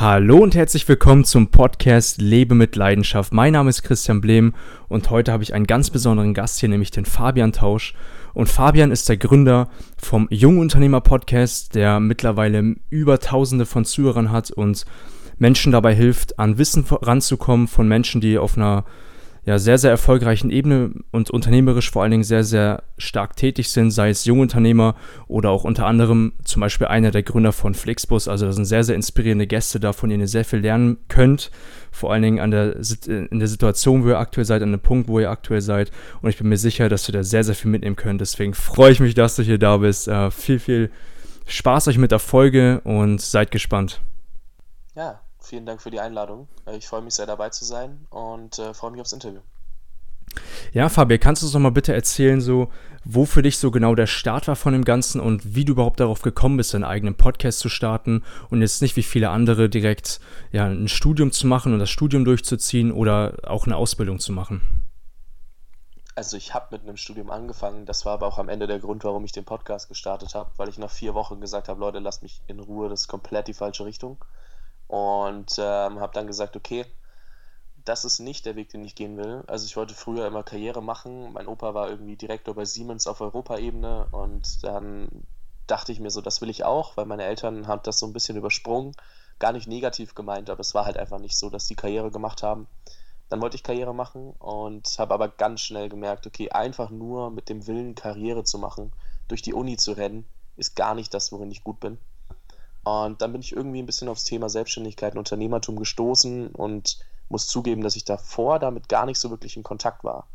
Hallo und herzlich willkommen zum Podcast Lebe mit Leidenschaft. Mein Name ist Christian Blehm und heute habe ich einen ganz besonderen Gast hier, nämlich den Fabian Tausch. Und Fabian ist der Gründer vom Jungunternehmer Podcast, der mittlerweile über Tausende von Zuhörern hat und Menschen dabei hilft, an Wissen ranzukommen von Menschen, die auf einer ja, sehr, sehr erfolgreichen Ebene und unternehmerisch vor allen Dingen sehr, sehr stark tätig sind, sei es Jungunternehmer oder auch unter anderem zum Beispiel einer der Gründer von Flixbus. Also da sind sehr, sehr inspirierende Gäste da, von denen ihr sehr viel lernen könnt. Vor allen Dingen an der, in der Situation, wo ihr aktuell seid, an dem Punkt, wo ihr aktuell seid. Und ich bin mir sicher, dass ihr da sehr, sehr viel mitnehmen könnt. Deswegen freue ich mich, dass du hier da bist. Äh, viel, viel Spaß euch mit der Folge und seid gespannt. Ja, vielen Dank für die Einladung. Äh, ich freue mich sehr dabei zu sein und äh, freue mich aufs Interview. Ja, Fabian, kannst du uns noch mal bitte erzählen, so, wo für dich so genau der Start war von dem Ganzen und wie du überhaupt darauf gekommen bist, deinen eigenen Podcast zu starten und jetzt nicht wie viele andere direkt ja, ein Studium zu machen und das Studium durchzuziehen oder auch eine Ausbildung zu machen? Also ich habe mit einem Studium angefangen, das war aber auch am Ende der Grund, warum ich den Podcast gestartet habe, weil ich nach vier Wochen gesagt habe, Leute, lasst mich in Ruhe, das ist komplett die falsche Richtung. Und ähm, habe dann gesagt, okay, das ist nicht der Weg, den ich gehen will. Also ich wollte früher immer Karriere machen. Mein Opa war irgendwie Direktor bei Siemens auf Europaebene und dann dachte ich mir so, das will ich auch, weil meine Eltern haben das so ein bisschen übersprungen. Gar nicht negativ gemeint, aber es war halt einfach nicht so, dass die Karriere gemacht haben. Dann wollte ich Karriere machen und habe aber ganz schnell gemerkt, okay, einfach nur mit dem Willen, Karriere zu machen, durch die Uni zu rennen, ist gar nicht das, worin ich gut bin. Und dann bin ich irgendwie ein bisschen aufs Thema Selbstständigkeit und Unternehmertum gestoßen und muss zugeben, dass ich davor damit gar nicht so wirklich in Kontakt war.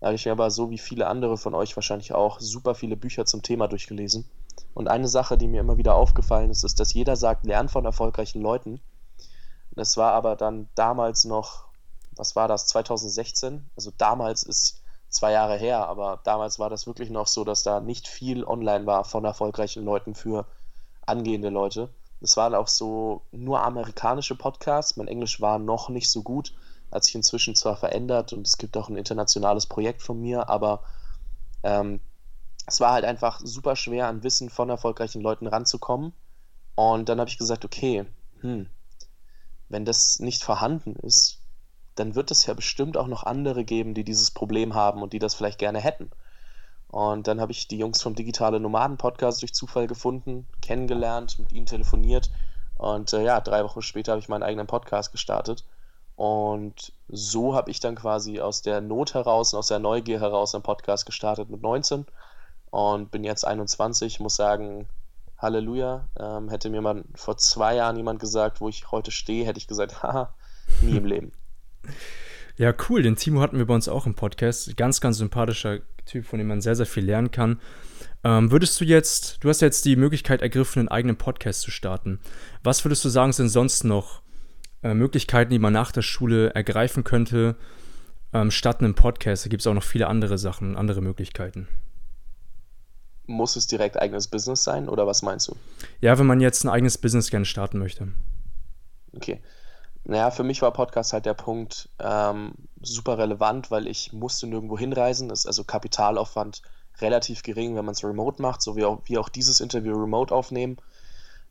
Da habe ich aber so wie viele andere von euch wahrscheinlich auch super viele Bücher zum Thema durchgelesen. Und eine Sache, die mir immer wieder aufgefallen ist, ist, dass jeder sagt, lern von erfolgreichen Leuten. Das war aber dann damals noch, was war das, 2016? Also damals ist zwei Jahre her, aber damals war das wirklich noch so, dass da nicht viel online war von erfolgreichen Leuten für angehende Leute. Es waren auch so nur amerikanische Podcasts. Mein Englisch war noch nicht so gut, hat sich inzwischen zwar verändert und es gibt auch ein internationales Projekt von mir, aber ähm, es war halt einfach super schwer, an Wissen von erfolgreichen Leuten ranzukommen. Und dann habe ich gesagt, okay, hm, wenn das nicht vorhanden ist, dann wird es ja bestimmt auch noch andere geben, die dieses Problem haben und die das vielleicht gerne hätten. Und dann habe ich die Jungs vom Digitale Nomaden Podcast durch Zufall gefunden, kennengelernt, mit ihnen telefoniert. Und äh, ja, drei Wochen später habe ich meinen eigenen Podcast gestartet. Und so habe ich dann quasi aus der Not heraus und aus der Neugier heraus einen Podcast gestartet mit 19 und bin jetzt 21. Muss sagen, Halleluja. Ähm, hätte mir mal vor zwei Jahren jemand gesagt, wo ich heute stehe, hätte ich gesagt, haha, nie im Leben. Ja, cool. Den Timo hatten wir bei uns auch im Podcast. Ganz, ganz sympathischer Typ, von dem man sehr, sehr viel lernen kann. Ähm, würdest du jetzt, du hast jetzt die Möglichkeit ergriffen, einen eigenen Podcast zu starten. Was würdest du sagen, sind sonst noch äh, Möglichkeiten, die man nach der Schule ergreifen könnte, ähm, statt einem Podcast? Da gibt es auch noch viele andere Sachen, andere Möglichkeiten. Muss es direkt eigenes Business sein oder was meinst du? Ja, wenn man jetzt ein eigenes Business gerne starten möchte. Okay. Naja, für mich war Podcast halt der Punkt ähm, super relevant, weil ich musste nirgendwo hinreisen. Ist also Kapitalaufwand relativ gering, wenn man es remote macht, so wie auch, wie auch dieses Interview remote aufnehmen.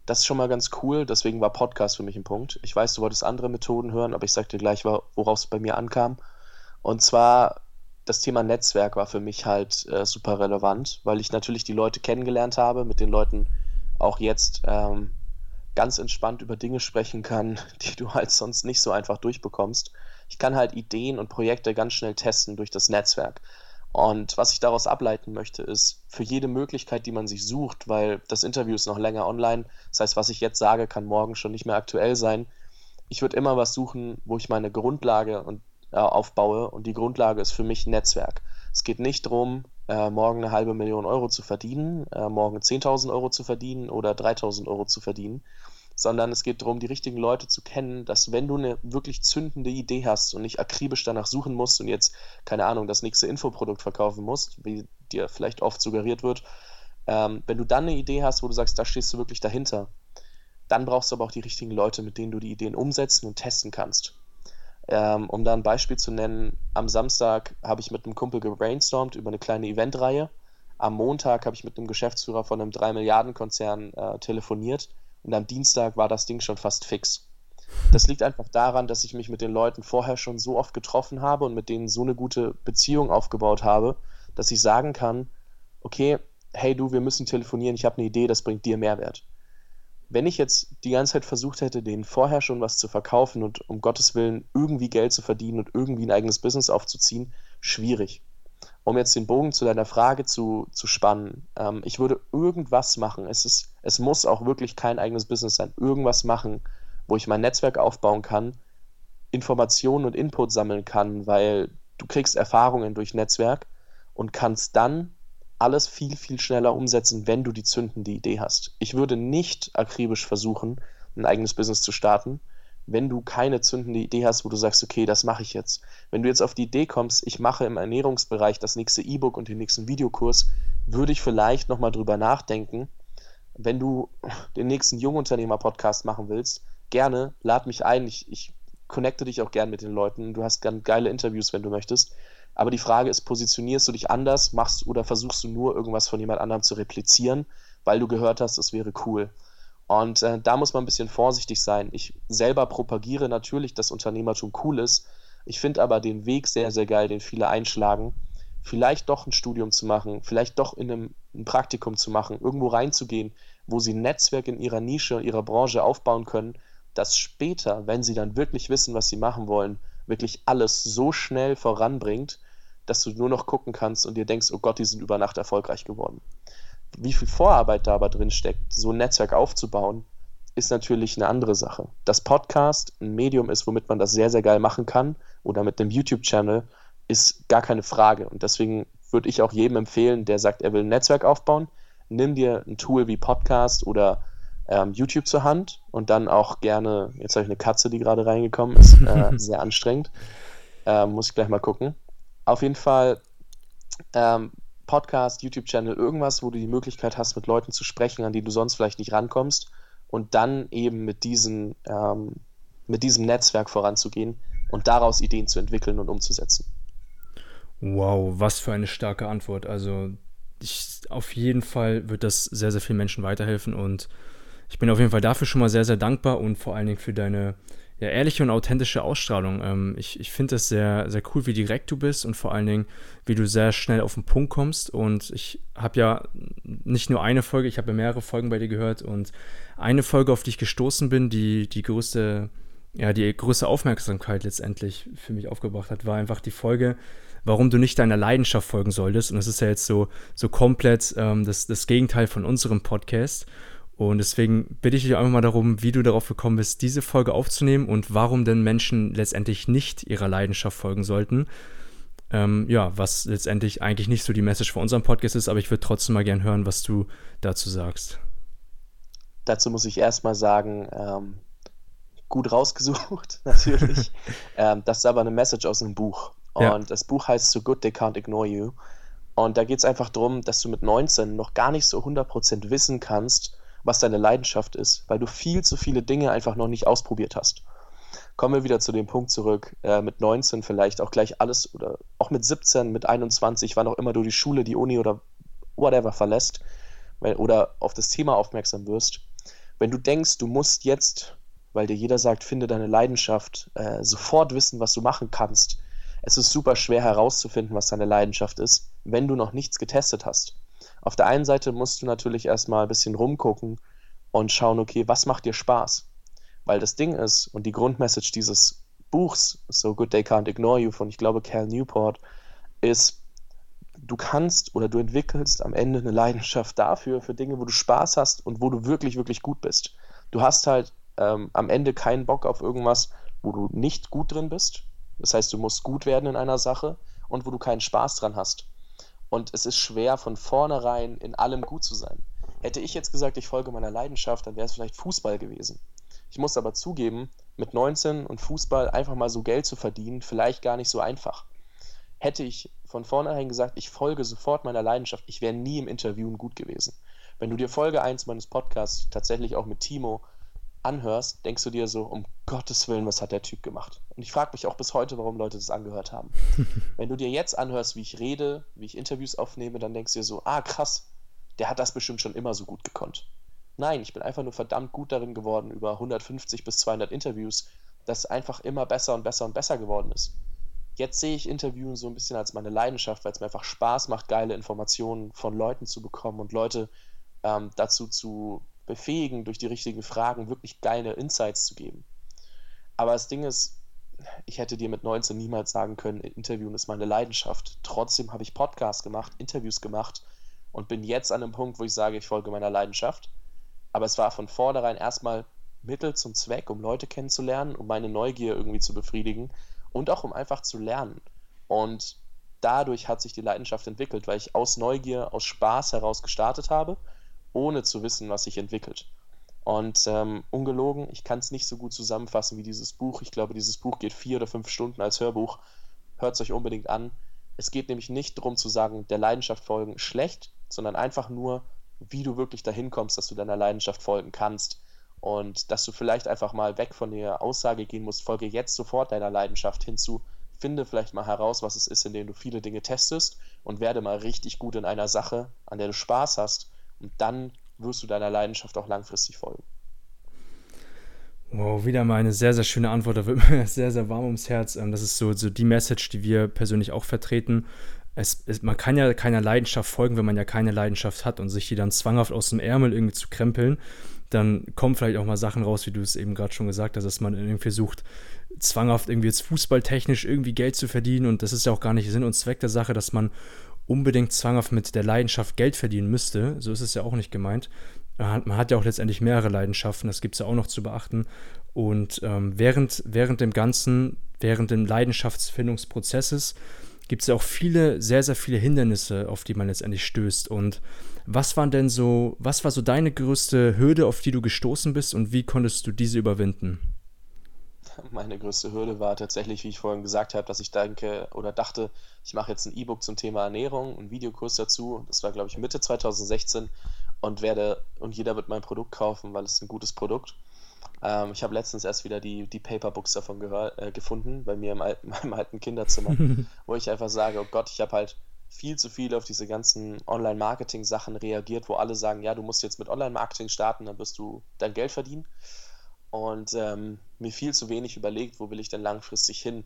Das ist schon mal ganz cool, deswegen war Podcast für mich ein Punkt. Ich weiß, du wolltest andere Methoden hören, aber ich sag dir gleich, worauf es bei mir ankam. Und zwar das Thema Netzwerk war für mich halt äh, super relevant, weil ich natürlich die Leute kennengelernt habe, mit den Leuten auch jetzt ähm, ganz entspannt über Dinge sprechen kann, die du halt sonst nicht so einfach durchbekommst. Ich kann halt Ideen und Projekte ganz schnell testen durch das Netzwerk. Und was ich daraus ableiten möchte, ist für jede Möglichkeit, die man sich sucht, weil das Interview ist noch länger online, das heißt, was ich jetzt sage, kann morgen schon nicht mehr aktuell sein. Ich würde immer was suchen, wo ich meine Grundlage und, äh, aufbaue und die Grundlage ist für mich Netzwerk. Es geht nicht darum, äh, morgen eine halbe Million Euro zu verdienen, äh, morgen 10.000 Euro zu verdienen oder 3.000 Euro zu verdienen, sondern es geht darum, die richtigen Leute zu kennen, dass wenn du eine wirklich zündende Idee hast und nicht akribisch danach suchen musst und jetzt, keine Ahnung, das nächste Infoprodukt verkaufen musst, wie dir vielleicht oft suggeriert wird, ähm, wenn du dann eine Idee hast, wo du sagst, da stehst du wirklich dahinter, dann brauchst du aber auch die richtigen Leute, mit denen du die Ideen umsetzen und testen kannst. Ähm, um da ein Beispiel zu nennen, am Samstag habe ich mit einem Kumpel gebrainstormt über eine kleine Eventreihe. Am Montag habe ich mit einem Geschäftsführer von einem 3 Milliarden Konzern äh, telefoniert und am Dienstag war das Ding schon fast fix. Das liegt einfach daran, dass ich mich mit den Leuten vorher schon so oft getroffen habe und mit denen so eine gute Beziehung aufgebaut habe, dass ich sagen kann, okay, hey du, wir müssen telefonieren, ich habe eine Idee, das bringt dir Mehrwert. Wenn ich jetzt die ganze Zeit versucht hätte, denen vorher schon was zu verkaufen und um Gottes Willen irgendwie Geld zu verdienen und irgendwie ein eigenes Business aufzuziehen, schwierig. Um jetzt den Bogen zu deiner Frage zu, zu spannen, ähm, ich würde irgendwas machen. Es, ist, es muss auch wirklich kein eigenes Business sein. Irgendwas machen, wo ich mein Netzwerk aufbauen kann, Informationen und Input sammeln kann, weil du kriegst Erfahrungen durch Netzwerk und kannst dann alles viel, viel schneller umsetzen, wenn du die zündende Idee hast. Ich würde nicht akribisch versuchen, ein eigenes Business zu starten, wenn du keine zündende Idee hast, wo du sagst, okay, das mache ich jetzt. Wenn du jetzt auf die Idee kommst, ich mache im Ernährungsbereich das nächste E-Book und den nächsten Videokurs, würde ich vielleicht nochmal drüber nachdenken. Wenn du den nächsten Jungunternehmer-Podcast machen willst, gerne, lad mich ein. Ich, ich connecte dich auch gern mit den Leuten. Du hast gern geile Interviews, wenn du möchtest. Aber die Frage ist, positionierst du dich anders, machst oder versuchst du nur irgendwas von jemand anderem zu replizieren, weil du gehört hast, es wäre cool. Und äh, da muss man ein bisschen vorsichtig sein. Ich selber propagiere natürlich, dass Unternehmertum cool ist. Ich finde aber den Weg sehr, sehr geil, den viele einschlagen. Vielleicht doch ein Studium zu machen, vielleicht doch in einem ein Praktikum zu machen, irgendwo reinzugehen, wo sie ein Netzwerk in ihrer Nische, ihrer Branche aufbauen können, das später, wenn sie dann wirklich wissen, was sie machen wollen, wirklich alles so schnell voranbringt, dass du nur noch gucken kannst und dir denkst, oh Gott, die sind über Nacht erfolgreich geworden. Wie viel Vorarbeit da aber drin steckt, so ein Netzwerk aufzubauen, ist natürlich eine andere Sache. Das Podcast ein Medium ist, womit man das sehr, sehr geil machen kann, oder mit einem YouTube-Channel, ist gar keine Frage. Und deswegen würde ich auch jedem empfehlen, der sagt, er will ein Netzwerk aufbauen, nimm dir ein Tool wie Podcast oder ähm, YouTube zur Hand und dann auch gerne, jetzt habe ich eine Katze, die gerade reingekommen ist, äh, sehr anstrengend. Äh, muss ich gleich mal gucken. Auf jeden Fall ähm, Podcast, YouTube-Channel, irgendwas, wo du die Möglichkeit hast, mit Leuten zu sprechen, an die du sonst vielleicht nicht rankommst und dann eben mit, diesen, ähm, mit diesem Netzwerk voranzugehen und daraus Ideen zu entwickeln und umzusetzen. Wow, was für eine starke Antwort. Also ich, auf jeden Fall wird das sehr, sehr vielen Menschen weiterhelfen und ich bin auf jeden Fall dafür schon mal sehr, sehr dankbar und vor allen Dingen für deine ja, ehrliche und authentische Ausstrahlung. Ähm, ich ich finde es sehr, sehr cool, wie direkt du bist und vor allen Dingen, wie du sehr schnell auf den Punkt kommst. Und ich habe ja nicht nur eine Folge, ich habe ja mehrere Folgen bei dir gehört und eine Folge, auf die ich gestoßen bin, die die größte, ja, die größte Aufmerksamkeit letztendlich für mich aufgebracht hat, war einfach die Folge, warum du nicht deiner Leidenschaft folgen solltest. Und das ist ja jetzt so, so komplett ähm, das, das Gegenteil von unserem Podcast. Und deswegen bitte ich dich einfach mal darum, wie du darauf gekommen bist, diese Folge aufzunehmen und warum denn Menschen letztendlich nicht ihrer Leidenschaft folgen sollten. Ähm, ja, was letztendlich eigentlich nicht so die Message von unserem Podcast ist, aber ich würde trotzdem mal gern hören, was du dazu sagst. Dazu muss ich erstmal sagen, ähm, gut rausgesucht, natürlich. ähm, das ist aber eine Message aus einem Buch. Und ja. das Buch heißt So Good They Can't Ignore You. Und da geht es einfach darum, dass du mit 19 noch gar nicht so 100% wissen kannst, was deine Leidenschaft ist, weil du viel zu viele Dinge einfach noch nicht ausprobiert hast. Kommen wir wieder zu dem Punkt zurück, äh, mit 19 vielleicht auch gleich alles oder auch mit 17, mit 21, wann auch immer du die Schule, die Uni oder whatever verlässt weil, oder auf das Thema aufmerksam wirst. Wenn du denkst, du musst jetzt, weil dir jeder sagt, finde deine Leidenschaft, äh, sofort wissen, was du machen kannst, es ist super schwer herauszufinden, was deine Leidenschaft ist, wenn du noch nichts getestet hast. Auf der einen Seite musst du natürlich erstmal ein bisschen rumgucken und schauen, okay, was macht dir Spaß? Weil das Ding ist, und die Grundmessage dieses Buchs, So Good They Can't Ignore You von, ich glaube, Cal Newport, ist, du kannst oder du entwickelst am Ende eine Leidenschaft dafür, für Dinge, wo du Spaß hast und wo du wirklich, wirklich gut bist. Du hast halt ähm, am Ende keinen Bock auf irgendwas, wo du nicht gut drin bist. Das heißt, du musst gut werden in einer Sache und wo du keinen Spaß dran hast. Und es ist schwer, von vornherein in allem gut zu sein. Hätte ich jetzt gesagt, ich folge meiner Leidenschaft, dann wäre es vielleicht Fußball gewesen. Ich muss aber zugeben, mit 19 und Fußball einfach mal so Geld zu verdienen, vielleicht gar nicht so einfach. Hätte ich von vornherein gesagt, ich folge sofort meiner Leidenschaft, ich wäre nie im Interviewen gut gewesen. Wenn du dir Folge 1 meines Podcasts tatsächlich auch mit Timo anhörst, denkst du dir so, um Gottes Willen, was hat der Typ gemacht? Und ich frage mich auch bis heute, warum Leute das angehört haben. Wenn du dir jetzt anhörst, wie ich rede, wie ich Interviews aufnehme, dann denkst du dir so, ah krass, der hat das bestimmt schon immer so gut gekonnt. Nein, ich bin einfach nur verdammt gut darin geworden, über 150 bis 200 Interviews das einfach immer besser und besser und besser geworden ist. Jetzt sehe ich Interviewen so ein bisschen als meine Leidenschaft, weil es mir einfach Spaß macht, geile Informationen von Leuten zu bekommen und Leute ähm, dazu zu befähigen, durch die richtigen Fragen wirklich geile Insights zu geben. Aber das Ding ist, ich hätte dir mit 19 niemals sagen können, Interviewen ist meine Leidenschaft. Trotzdem habe ich Podcasts gemacht, Interviews gemacht und bin jetzt an einem Punkt, wo ich sage, ich folge meiner Leidenschaft. Aber es war von vornherein erstmal Mittel zum Zweck, um Leute kennenzulernen, um meine Neugier irgendwie zu befriedigen und auch um einfach zu lernen. Und dadurch hat sich die Leidenschaft entwickelt, weil ich aus Neugier, aus Spaß heraus gestartet habe, ohne zu wissen, was sich entwickelt. Und ähm, ungelogen, ich kann es nicht so gut zusammenfassen wie dieses Buch. Ich glaube, dieses Buch geht vier oder fünf Stunden als Hörbuch. Hört es euch unbedingt an. Es geht nämlich nicht darum zu sagen, der Leidenschaft folgen schlecht, sondern einfach nur, wie du wirklich dahin kommst, dass du deiner Leidenschaft folgen kannst. Und dass du vielleicht einfach mal weg von der Aussage gehen musst, folge jetzt sofort deiner Leidenschaft hinzu, finde vielleicht mal heraus, was es ist, indem du viele Dinge testest und werde mal richtig gut in einer Sache, an der du Spaß hast. Und dann wirst du deiner Leidenschaft auch langfristig folgen. Wow, wieder mal eine sehr, sehr schöne Antwort. Da wird mir sehr, sehr warm ums Herz. Ähm, das ist so, so die Message, die wir persönlich auch vertreten. Es, es, man kann ja keiner Leidenschaft folgen, wenn man ja keine Leidenschaft hat und sich die dann zwanghaft aus dem Ärmel irgendwie zu krempeln, dann kommen vielleicht auch mal Sachen raus, wie du es eben gerade schon gesagt hast, dass man irgendwie versucht, zwanghaft irgendwie jetzt fußballtechnisch irgendwie Geld zu verdienen und das ist ja auch gar nicht Sinn und Zweck der Sache, dass man unbedingt zwanghaft mit der Leidenschaft Geld verdienen müsste. So ist es ja auch nicht gemeint. Man hat ja auch letztendlich mehrere Leidenschaften, das gibt es ja auch noch zu beachten. Und ähm, während, während dem Ganzen, während dem Leidenschaftsfindungsprozesses, gibt es ja auch viele, sehr, sehr viele Hindernisse, auf die man letztendlich stößt. Und was waren denn so, was war so deine größte Hürde, auf die du gestoßen bist und wie konntest du diese überwinden? Meine größte Hürde war tatsächlich, wie ich vorhin gesagt habe, dass ich denke oder dachte, ich mache jetzt ein E-Book zum Thema Ernährung, einen Videokurs dazu. Das war, glaube ich, Mitte 2016 und werde und jeder wird mein Produkt kaufen, weil es ein gutes Produkt. Ähm, ich habe letztens erst wieder die, die Paperbooks davon gehör, äh, gefunden, bei mir im alten, meinem alten Kinderzimmer, wo ich einfach sage, oh Gott, ich habe halt viel zu viel auf diese ganzen Online-Marketing-Sachen reagiert, wo alle sagen, ja, du musst jetzt mit Online-Marketing starten, dann wirst du dein Geld verdienen und ähm, mir viel zu wenig überlegt, wo will ich denn langfristig hin.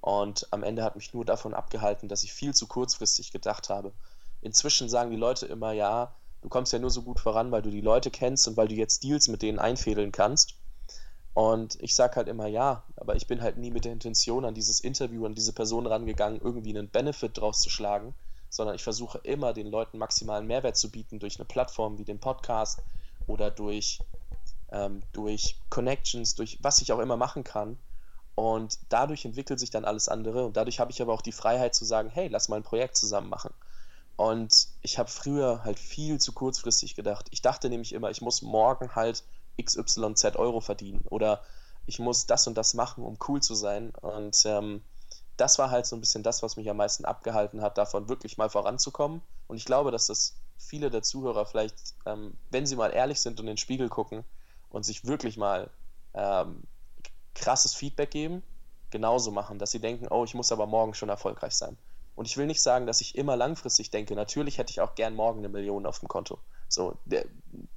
Und am Ende hat mich nur davon abgehalten, dass ich viel zu kurzfristig gedacht habe. Inzwischen sagen die Leute immer, ja, du kommst ja nur so gut voran, weil du die Leute kennst und weil du jetzt Deals mit denen einfädeln kannst. Und ich sage halt immer ja, aber ich bin halt nie mit der Intention an dieses Interview, an diese Person rangegangen, irgendwie einen Benefit draus zu schlagen, sondern ich versuche immer den Leuten maximalen Mehrwert zu bieten durch eine Plattform wie den Podcast oder durch ähm, durch Connections, durch was ich auch immer machen kann. Und dadurch entwickelt sich dann alles andere. Und dadurch habe ich aber auch die Freiheit zu sagen, hey, lass mal ein Projekt zusammen machen. Und ich habe früher halt viel zu kurzfristig gedacht. Ich dachte nämlich immer, ich muss morgen halt XYZ Euro verdienen oder ich muss das und das machen, um cool zu sein. Und ähm, das war halt so ein bisschen das, was mich am meisten abgehalten hat, davon wirklich mal voranzukommen. Und ich glaube, dass das viele der Zuhörer vielleicht, ähm, wenn sie mal ehrlich sind und in den Spiegel gucken, und sich wirklich mal ähm, krasses Feedback geben, genauso machen, dass sie denken, oh, ich muss aber morgen schon erfolgreich sein. Und ich will nicht sagen, dass ich immer langfristig denke. Natürlich hätte ich auch gern morgen eine Million auf dem Konto. So, der,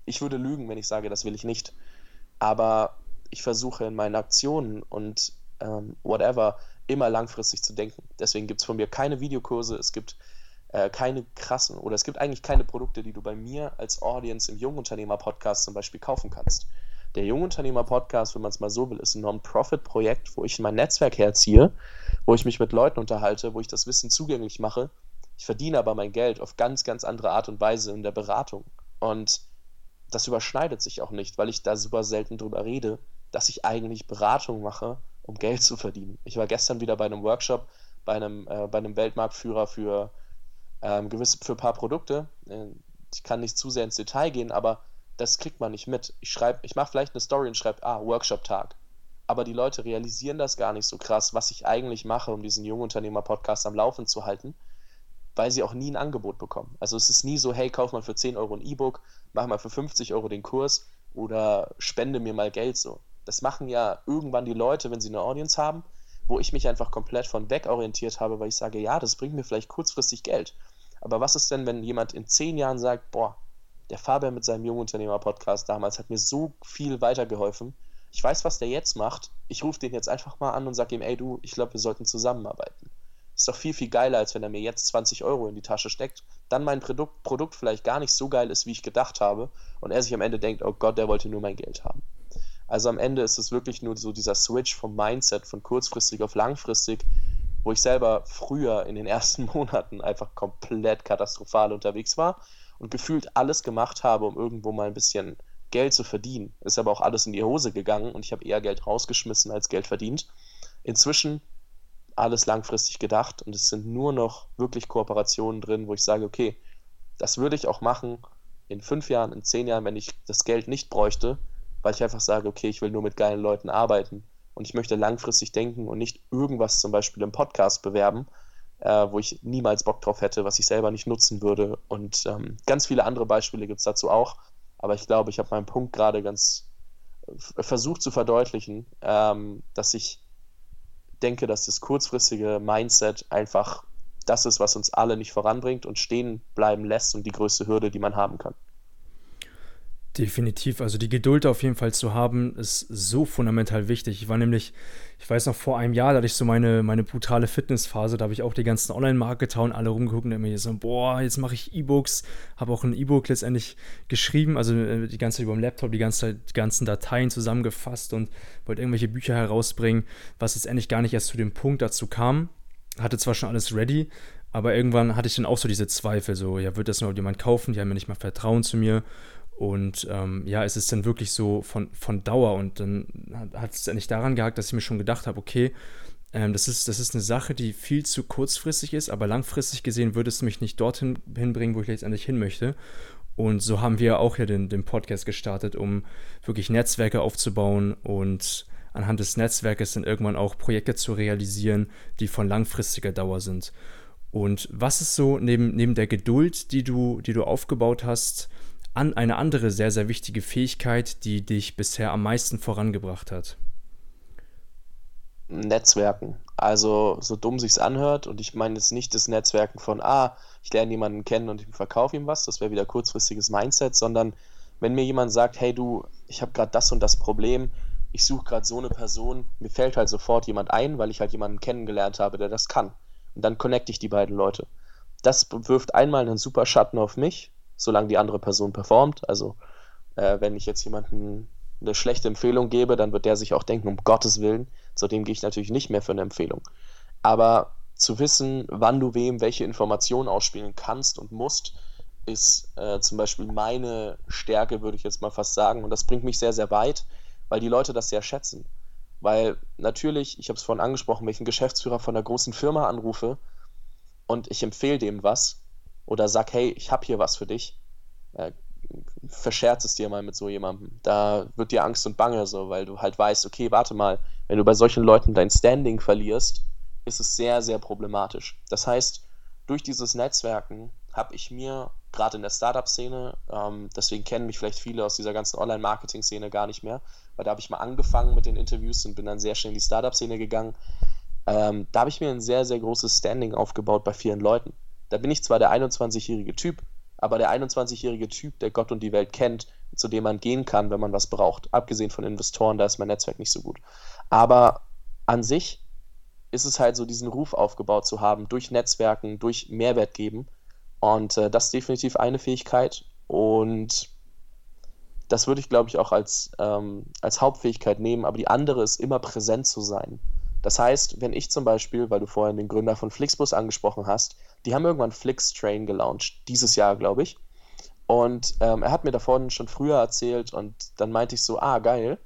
ich würde lügen, wenn ich sage, das will ich nicht. Aber ich versuche in meinen Aktionen und ähm, whatever immer langfristig zu denken. Deswegen gibt es von mir keine Videokurse, es gibt äh, keine krassen oder es gibt eigentlich keine Produkte, die du bei mir als Audience im Jungunternehmer-Podcast zum Beispiel kaufen kannst. Der Jungunternehmer-Podcast, wenn man es mal so will, ist ein Non-Profit-Projekt, wo ich mein Netzwerk herziehe, wo ich mich mit Leuten unterhalte, wo ich das Wissen zugänglich mache. Ich verdiene aber mein Geld auf ganz, ganz andere Art und Weise in der Beratung. Und das überschneidet sich auch nicht, weil ich da super selten drüber rede, dass ich eigentlich Beratung mache, um Geld zu verdienen. Ich war gestern wieder bei einem Workshop bei einem, äh, bei einem Weltmarktführer für ähm, gewiss für ein paar Produkte. Äh, ich kann nicht zu sehr ins Detail gehen, aber das kriegt man nicht mit. Ich schreibe, ich mache vielleicht eine Story und schreibe, ah, Workshop-Tag. Aber die Leute realisieren das gar nicht so krass, was ich eigentlich mache, um diesen Jungunternehmer-Podcast am Laufen zu halten, weil sie auch nie ein Angebot bekommen. Also es ist nie so, hey, kauf mal für 10 Euro ein E-Book, mach mal für 50 Euro den Kurs oder spende mir mal Geld so. Das machen ja irgendwann die Leute, wenn sie eine Audience haben, wo ich mich einfach komplett von weg orientiert habe, weil ich sage, ja, das bringt mir vielleicht kurzfristig Geld. Aber was ist denn, wenn jemand in zehn Jahren sagt, boah, der Fabian mit seinem Jungunternehmer-Podcast damals hat mir so viel weitergeholfen. ich weiß, was der jetzt macht, ich rufe den jetzt einfach mal an und sage ihm, ey du, ich glaube, wir sollten zusammenarbeiten. Ist doch viel, viel geiler, als wenn er mir jetzt 20 Euro in die Tasche steckt, dann mein Produkt, Produkt vielleicht gar nicht so geil ist, wie ich gedacht habe und er sich am Ende denkt, oh Gott, der wollte nur mein Geld haben. Also am Ende ist es wirklich nur so dieser Switch vom Mindset von kurzfristig auf langfristig, wo ich selber früher in den ersten Monaten einfach komplett katastrophal unterwegs war und gefühlt alles gemacht habe, um irgendwo mal ein bisschen Geld zu verdienen. Ist aber auch alles in die Hose gegangen und ich habe eher Geld rausgeschmissen als Geld verdient. Inzwischen alles langfristig gedacht und es sind nur noch wirklich Kooperationen drin, wo ich sage, okay, das würde ich auch machen in fünf Jahren, in zehn Jahren, wenn ich das Geld nicht bräuchte, weil ich einfach sage, okay, ich will nur mit geilen Leuten arbeiten und ich möchte langfristig denken und nicht irgendwas zum Beispiel im Podcast bewerben, äh, wo ich niemals Bock drauf hätte, was ich selber nicht nutzen würde. Und ähm, ganz viele andere Beispiele gibt es dazu auch. Aber ich glaube, ich habe meinen Punkt gerade ganz versucht zu verdeutlichen, ähm, dass ich denke, dass das kurzfristige Mindset einfach das ist, was uns alle nicht voranbringt und stehen bleiben lässt und die größte Hürde, die man haben kann. Definitiv. Also die Geduld auf jeden Fall zu haben, ist so fundamental wichtig. Ich war nämlich, ich weiß noch, vor einem Jahr, da hatte ich so meine, meine brutale Fitnessphase, da habe ich auch die ganzen Online-Marketer und alle rumgeguckt und mir so, boah, jetzt mache ich E-Books, habe auch ein E-Book letztendlich geschrieben, also äh, die ganze Zeit über dem Laptop, die, ganze, die ganzen Dateien zusammengefasst und wollte irgendwelche Bücher herausbringen, was jetzt endlich gar nicht erst zu dem Punkt dazu kam. Hatte zwar schon alles ready, aber irgendwann hatte ich dann auch so diese Zweifel, so, ja, wird das nur jemand kaufen? Die haben ja nicht mal Vertrauen zu mir. Und ähm, ja, es ist dann wirklich so von, von Dauer. Und dann hat es nicht daran gehakt, dass ich mir schon gedacht habe, okay, ähm, das, ist, das ist eine Sache, die viel zu kurzfristig ist, aber langfristig gesehen würde es mich nicht dorthin hinbringen, wo ich letztendlich hin möchte. Und so haben wir auch ja den, den Podcast gestartet, um wirklich Netzwerke aufzubauen und anhand des Netzwerkes dann irgendwann auch Projekte zu realisieren, die von langfristiger Dauer sind. Und was ist so neben, neben der Geduld, die du, die du aufgebaut hast, an eine andere sehr, sehr wichtige Fähigkeit, die dich bisher am meisten vorangebracht hat? Netzwerken. Also, so dumm sich's anhört, und ich meine jetzt nicht das Netzwerken von, ah, ich lerne jemanden kennen und ich verkaufe ihm was, das wäre wieder kurzfristiges Mindset, sondern wenn mir jemand sagt, hey du, ich habe gerade das und das Problem, ich suche gerade so eine Person, mir fällt halt sofort jemand ein, weil ich halt jemanden kennengelernt habe, der das kann. Und dann connecte ich die beiden Leute. Das wirft einmal einen super Schatten auf mich, solange die andere Person performt. Also äh, wenn ich jetzt jemanden eine schlechte Empfehlung gebe, dann wird der sich auch denken, um Gottes Willen, zu dem gehe ich natürlich nicht mehr für eine Empfehlung. Aber zu wissen, wann du wem welche Informationen ausspielen kannst und musst, ist äh, zum Beispiel meine Stärke, würde ich jetzt mal fast sagen. Und das bringt mich sehr, sehr weit, weil die Leute das sehr schätzen. Weil natürlich, ich habe es vorhin angesprochen, wenn ich einen Geschäftsführer von einer großen Firma anrufe und ich empfehle dem was, oder sag, hey, ich habe hier was für dich, äh, verscherz es dir mal mit so jemandem. Da wird dir Angst und Bange so, weil du halt weißt, okay, warte mal, wenn du bei solchen Leuten dein Standing verlierst, ist es sehr, sehr problematisch. Das heißt, durch dieses Netzwerken habe ich mir gerade in der Startup-Szene, ähm, deswegen kennen mich vielleicht viele aus dieser ganzen Online-Marketing-Szene gar nicht mehr, weil da habe ich mal angefangen mit den Interviews und bin dann sehr schnell in die Startup-Szene gegangen. Ähm, da habe ich mir ein sehr, sehr großes Standing aufgebaut bei vielen Leuten. Da bin ich zwar der 21-jährige Typ, aber der 21-jährige Typ, der Gott und die Welt kennt, zu dem man gehen kann, wenn man was braucht. Abgesehen von Investoren, da ist mein Netzwerk nicht so gut. Aber an sich ist es halt so, diesen Ruf aufgebaut zu haben, durch Netzwerken, durch Mehrwert geben. Und äh, das ist definitiv eine Fähigkeit. Und das würde ich, glaube ich, auch als, ähm, als Hauptfähigkeit nehmen. Aber die andere ist immer präsent zu sein. Das heißt, wenn ich zum Beispiel, weil du vorhin den Gründer von Flixbus angesprochen hast, die haben irgendwann Flixtrain gelauncht, dieses Jahr, glaube ich. Und ähm, er hat mir davon schon früher erzählt und dann meinte ich so, ah, geil.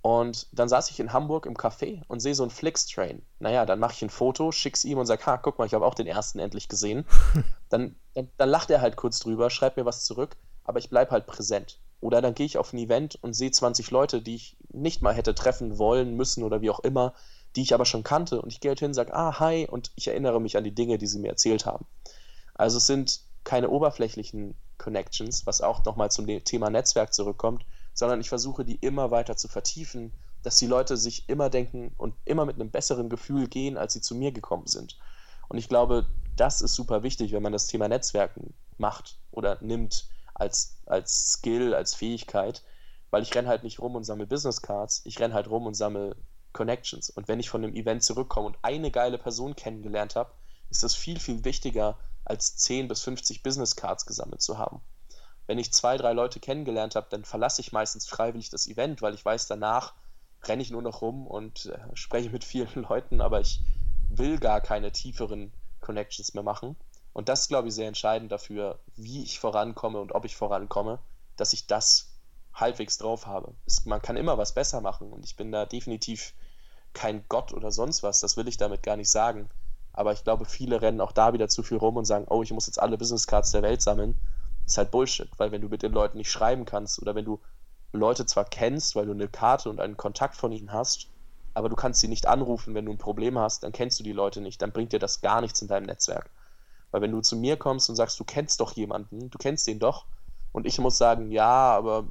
Und dann saß ich in Hamburg im Café und sehe so ein Flixtrain. Naja, dann mache ich ein Foto, schick's ihm und sage, ha, guck mal, ich habe auch den ersten endlich gesehen. dann, dann, dann, lacht er halt kurz drüber, schreibt mir was zurück, aber ich bleibe halt präsent. Oder dann gehe ich auf ein Event und sehe 20 Leute, die ich nicht mal hätte treffen wollen, müssen oder wie auch immer, die ich aber schon kannte und ich gehe halt hin sage, ah, hi, und ich erinnere mich an die Dinge, die sie mir erzählt haben. Also es sind keine oberflächlichen Connections, was auch nochmal zum Thema Netzwerk zurückkommt, sondern ich versuche die immer weiter zu vertiefen, dass die Leute sich immer denken und immer mit einem besseren Gefühl gehen, als sie zu mir gekommen sind. Und ich glaube, das ist super wichtig, wenn man das Thema Netzwerken macht oder nimmt als, als Skill, als Fähigkeit, weil ich renne halt nicht rum und sammle Business Cards, ich renne halt rum und sammle Connections. Und wenn ich von einem Event zurückkomme und eine geile Person kennengelernt habe, ist das viel, viel wichtiger, als 10 bis 50 Business Cards gesammelt zu haben. Wenn ich zwei, drei Leute kennengelernt habe, dann verlasse ich meistens freiwillig das Event, weil ich weiß, danach renne ich nur noch rum und äh, spreche mit vielen Leuten, aber ich will gar keine tieferen Connections mehr machen. Und das ist, glaube ich, sehr entscheidend dafür, wie ich vorankomme und ob ich vorankomme, dass ich das halbwegs drauf habe. Es, man kann immer was besser machen und ich bin da definitiv kein Gott oder sonst was, das will ich damit gar nicht sagen. Aber ich glaube, viele rennen auch da wieder zu viel rum und sagen, oh, ich muss jetzt alle Business Cards der Welt sammeln. Das ist halt Bullshit, weil wenn du mit den Leuten nicht schreiben kannst oder wenn du Leute zwar kennst, weil du eine Karte und einen Kontakt von ihnen hast, aber du kannst sie nicht anrufen, wenn du ein Problem hast, dann kennst du die Leute nicht, dann bringt dir das gar nichts in deinem Netzwerk. Weil wenn du zu mir kommst und sagst, du kennst doch jemanden, du kennst den doch, und ich muss sagen, ja, aber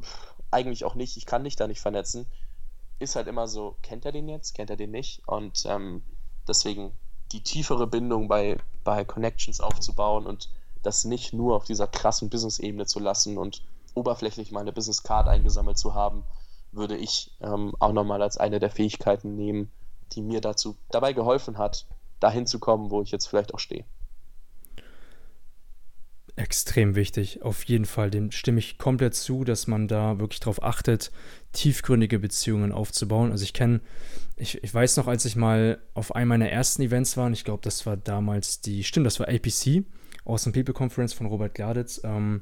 eigentlich auch nicht, ich kann dich da nicht vernetzen, ist halt immer so, kennt er den jetzt, kennt er den nicht? Und ähm, deswegen die tiefere Bindung bei, bei Connections aufzubauen und das nicht nur auf dieser krassen Business-Ebene zu lassen und oberflächlich mal eine Business Card eingesammelt zu haben, würde ich ähm, auch nochmal als eine der Fähigkeiten nehmen, die mir dazu dabei geholfen hat, dahin zu kommen, wo ich jetzt vielleicht auch stehe. Extrem wichtig, auf jeden Fall. Dem stimme ich komplett zu, dass man da wirklich darauf achtet, tiefgründige Beziehungen aufzubauen. Also ich kenne, ich, ich weiß noch, als ich mal auf einem meiner ersten Events war, und ich glaube, das war damals die, stimmt, das war APC, Awesome People Conference von Robert Gladitz. Ähm,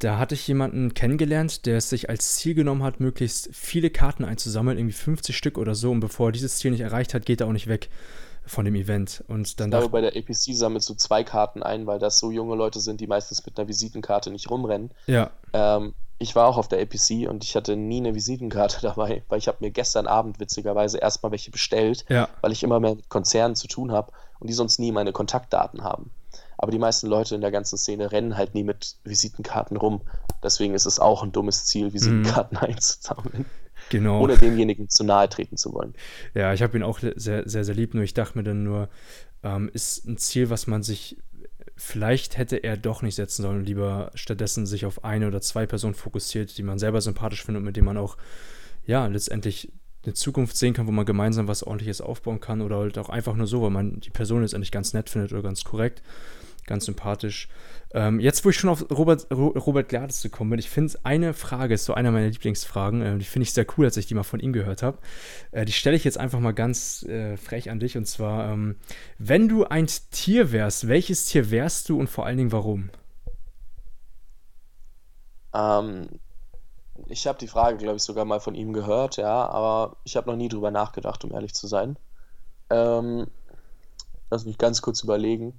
da hatte ich jemanden kennengelernt, der es sich als Ziel genommen hat, möglichst viele Karten einzusammeln, irgendwie 50 Stück oder so. Und bevor er dieses Ziel nicht erreicht hat, geht er auch nicht weg von dem Event. Und dann ich glaube, bei der APC sammelst du zwei Karten ein, weil das so junge Leute sind, die meistens mit einer Visitenkarte nicht rumrennen. Ja. Ähm, ich war auch auf der APC und ich hatte nie eine Visitenkarte dabei, weil ich habe mir gestern Abend witzigerweise erstmal welche bestellt, ja. weil ich immer mehr mit Konzernen zu tun habe und die sonst nie meine Kontaktdaten haben. Aber die meisten Leute in der ganzen Szene rennen halt nie mit Visitenkarten rum. Deswegen ist es auch ein dummes Ziel, Visitenkarten mhm. einzusammeln. Genau. Ohne demjenigen zu nahe treten zu wollen. Ja, ich habe ihn auch sehr, sehr, sehr lieb, nur ich dachte mir dann nur, ähm, ist ein Ziel, was man sich vielleicht hätte er doch nicht setzen sollen, lieber stattdessen sich auf eine oder zwei Personen fokussiert, die man selber sympathisch findet und mit denen man auch, ja, letztendlich eine Zukunft sehen kann, wo man gemeinsam was ordentliches aufbauen kann oder halt auch einfach nur so, weil man die Person letztendlich ganz nett findet oder ganz korrekt ganz sympathisch. Ähm, jetzt, wo ich schon auf Robert, Robert Gladys gekommen bin, ich finde eine Frage, ist so einer meiner Lieblingsfragen, äh, die finde ich sehr cool, als ich die mal von ihm gehört habe. Äh, die stelle ich jetzt einfach mal ganz äh, frech an dich und zwar, ähm, wenn du ein Tier wärst, welches Tier wärst du und vor allen Dingen warum? Ähm, ich habe die Frage, glaube ich, sogar mal von ihm gehört, ja, aber ich habe noch nie drüber nachgedacht, um ehrlich zu sein. Ähm, lass mich ganz kurz überlegen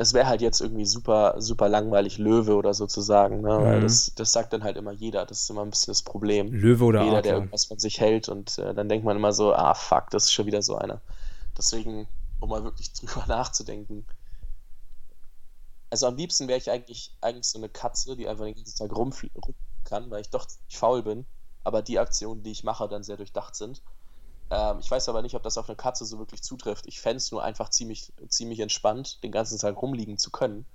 es wäre halt jetzt irgendwie super, super langweilig, Löwe oder so zu sagen, ne? Mhm. weil das, das sagt dann halt immer jeder. Das ist immer ein bisschen das Problem. Löwe oder Jeder, Adler. der irgendwas von sich hält und äh, dann denkt man immer so, ah fuck, das ist schon wieder so einer. Deswegen, um mal wirklich drüber nachzudenken. Also am liebsten wäre ich eigentlich, eigentlich so eine Katze, die einfach den ganzen Tag rumfliegen kann, weil ich doch nicht faul bin, aber die Aktionen, die ich mache, dann sehr durchdacht sind. Ähm, ich weiß aber nicht, ob das auf eine Katze so wirklich zutrifft. Ich fände es nur einfach ziemlich, ziemlich entspannt, den ganzen Tag rumliegen zu können.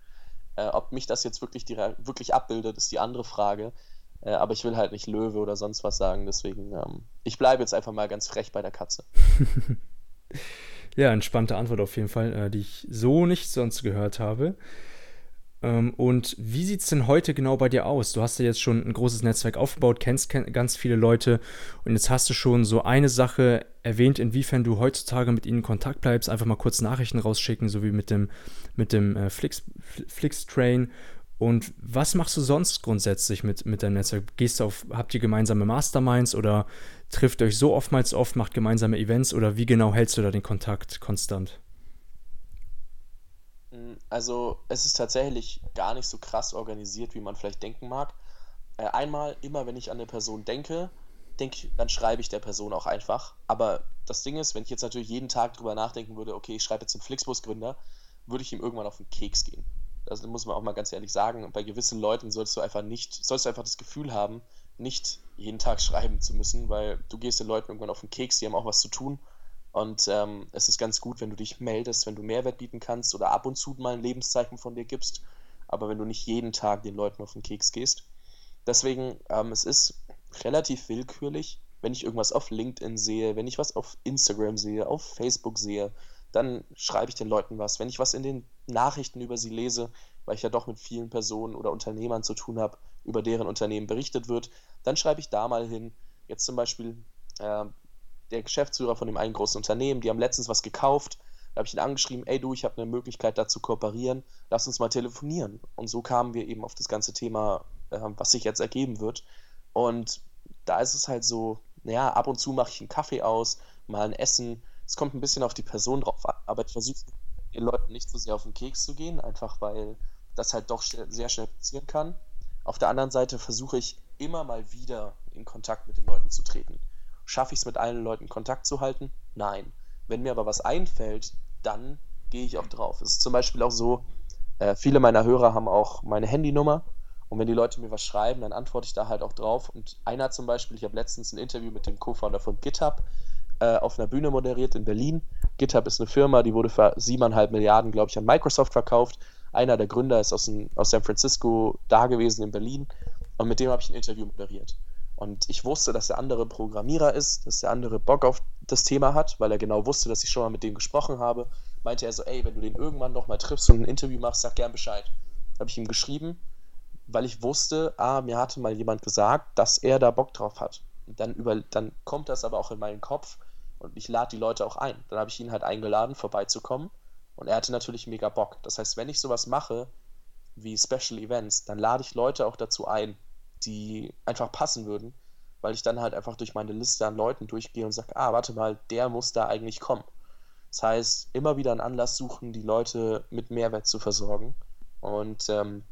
Äh, ob mich das jetzt wirklich, die, wirklich abbildet, ist die andere Frage. Äh, aber ich will halt nicht Löwe oder sonst was sagen, deswegen, ähm, ich bleibe jetzt einfach mal ganz frech bei der Katze. ja, entspannte Antwort auf jeden Fall, äh, die ich so nicht sonst gehört habe. Ähm, und wie sieht es denn heute genau bei dir aus? Du hast ja jetzt schon ein großes Netzwerk aufgebaut, kennst ganz viele Leute und jetzt hast du schon so eine Sache erwähnt, inwiefern du heutzutage mit ihnen in Kontakt bleibst. Einfach mal kurz Nachrichten rausschicken, so wie mit dem, mit dem äh, Flix, Flix-Train. Und was machst du sonst grundsätzlich mit, mit deinem Netzwerk? Gehst du auf, habt ihr gemeinsame Masterminds oder trifft euch so oftmals oft, macht gemeinsame Events oder wie genau hältst du da den Kontakt konstant? Also es ist tatsächlich gar nicht so krass organisiert, wie man vielleicht denken mag. Äh, einmal, immer wenn ich an eine Person denke, denke dann schreibe ich der Person auch einfach. Aber das Ding ist, wenn ich jetzt natürlich jeden Tag drüber nachdenken würde, okay, ich schreibe jetzt einen Flixbus-Gründer, würde ich ihm irgendwann auf den Keks gehen. Das muss man auch mal ganz ehrlich sagen. Bei gewissen Leuten sollst du einfach nicht, sollst du einfach das Gefühl haben, nicht jeden Tag schreiben zu müssen, weil du gehst den Leuten irgendwann auf den Keks, die haben auch was zu tun und ähm, es ist ganz gut, wenn du dich meldest, wenn du Mehrwert bieten kannst oder ab und zu mal ein Lebenszeichen von dir gibst. Aber wenn du nicht jeden Tag den Leuten auf den Keks gehst. Deswegen, ähm, es ist relativ willkürlich, wenn ich irgendwas auf LinkedIn sehe, wenn ich was auf Instagram sehe, auf Facebook sehe, dann schreibe ich den Leuten was. Wenn ich was in den Nachrichten über sie lese, weil ich ja doch mit vielen Personen oder Unternehmern zu tun habe, über deren Unternehmen berichtet wird, dann schreibe ich da mal hin. Jetzt zum Beispiel äh, der Geschäftsführer von dem einen großen Unternehmen, die haben letztens was gekauft. Da habe ich ihn angeschrieben, ey du, ich habe eine Möglichkeit da zu kooperieren, lass uns mal telefonieren. Und so kamen wir eben auf das ganze Thema, äh, was sich jetzt ergeben wird. Und da ist es halt so, naja, ab und zu mache ich einen Kaffee aus, mal ein Essen. Es kommt ein bisschen auf die Person drauf an, aber ich versuche den Leuten nicht so sehr auf den Keks zu gehen, einfach weil das halt doch sehr schnell passieren kann. Auf der anderen Seite versuche ich immer mal wieder in Kontakt mit den Leuten zu treten. Schaffe ich es mit allen Leuten Kontakt zu halten? Nein. Wenn mir aber was einfällt, dann gehe ich auch drauf. Es ist zum Beispiel auch so, äh, viele meiner Hörer haben auch meine Handynummer und wenn die Leute mir was schreiben, dann antworte ich da halt auch drauf. Und einer zum Beispiel, ich habe letztens ein Interview mit dem Co-Founder von GitHub äh, auf einer Bühne moderiert in Berlin. GitHub ist eine Firma, die wurde für siebeneinhalb Milliarden, glaube ich, an Microsoft verkauft. Einer der Gründer ist aus, ein, aus San Francisco da gewesen in Berlin und mit dem habe ich ein Interview moderiert. Und ich wusste, dass der andere Programmierer ist, dass der andere Bock auf das Thema hat, weil er genau wusste, dass ich schon mal mit dem gesprochen habe. Meinte er so, ey, wenn du den irgendwann noch mal triffst und ein Interview machst, sag gern Bescheid. Habe ich ihm geschrieben, weil ich wusste, ah, mir hatte mal jemand gesagt, dass er da Bock drauf hat. Und dann, über, dann kommt das aber auch in meinen Kopf und ich lade die Leute auch ein. Dann habe ich ihn halt eingeladen, vorbeizukommen und er hatte natürlich mega Bock. Das heißt, wenn ich sowas mache, wie Special Events, dann lade ich Leute auch dazu ein, die einfach passen würden, weil ich dann halt einfach durch meine Liste an Leuten durchgehe und sage, ah, warte mal, der muss da eigentlich kommen. Das heißt, immer wieder einen Anlass suchen, die Leute mit Mehrwert zu versorgen. Und ähm,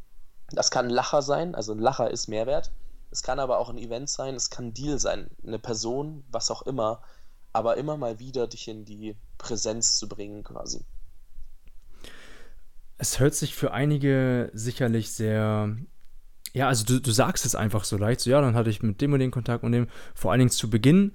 das kann ein Lacher sein, also ein Lacher ist Mehrwert. Es kann aber auch ein Event sein, es kann ein Deal sein, eine Person, was auch immer, aber immer mal wieder dich in die Präsenz zu bringen quasi. Es hört sich für einige sicherlich sehr ja, also du, du sagst es einfach so leicht. So, ja, dann hatte ich mit dem und dem Kontakt und dem. Vor allen Dingen zu Beginn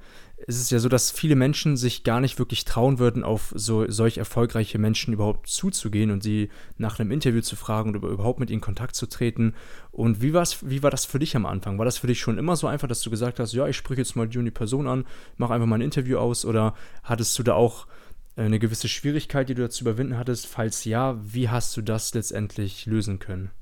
ist es ja so, dass viele Menschen sich gar nicht wirklich trauen würden, auf so solch erfolgreiche Menschen überhaupt zuzugehen und sie nach einem Interview zu fragen oder überhaupt mit ihnen Kontakt zu treten. Und wie, war's, wie war das für dich am Anfang? War das für dich schon immer so einfach, dass du gesagt hast, ja, ich spreche jetzt mal die und die Person an, mach einfach mal ein Interview aus? Oder hattest du da auch äh, eine gewisse Schwierigkeit, die du dazu überwinden hattest? Falls ja, wie hast du das letztendlich lösen können?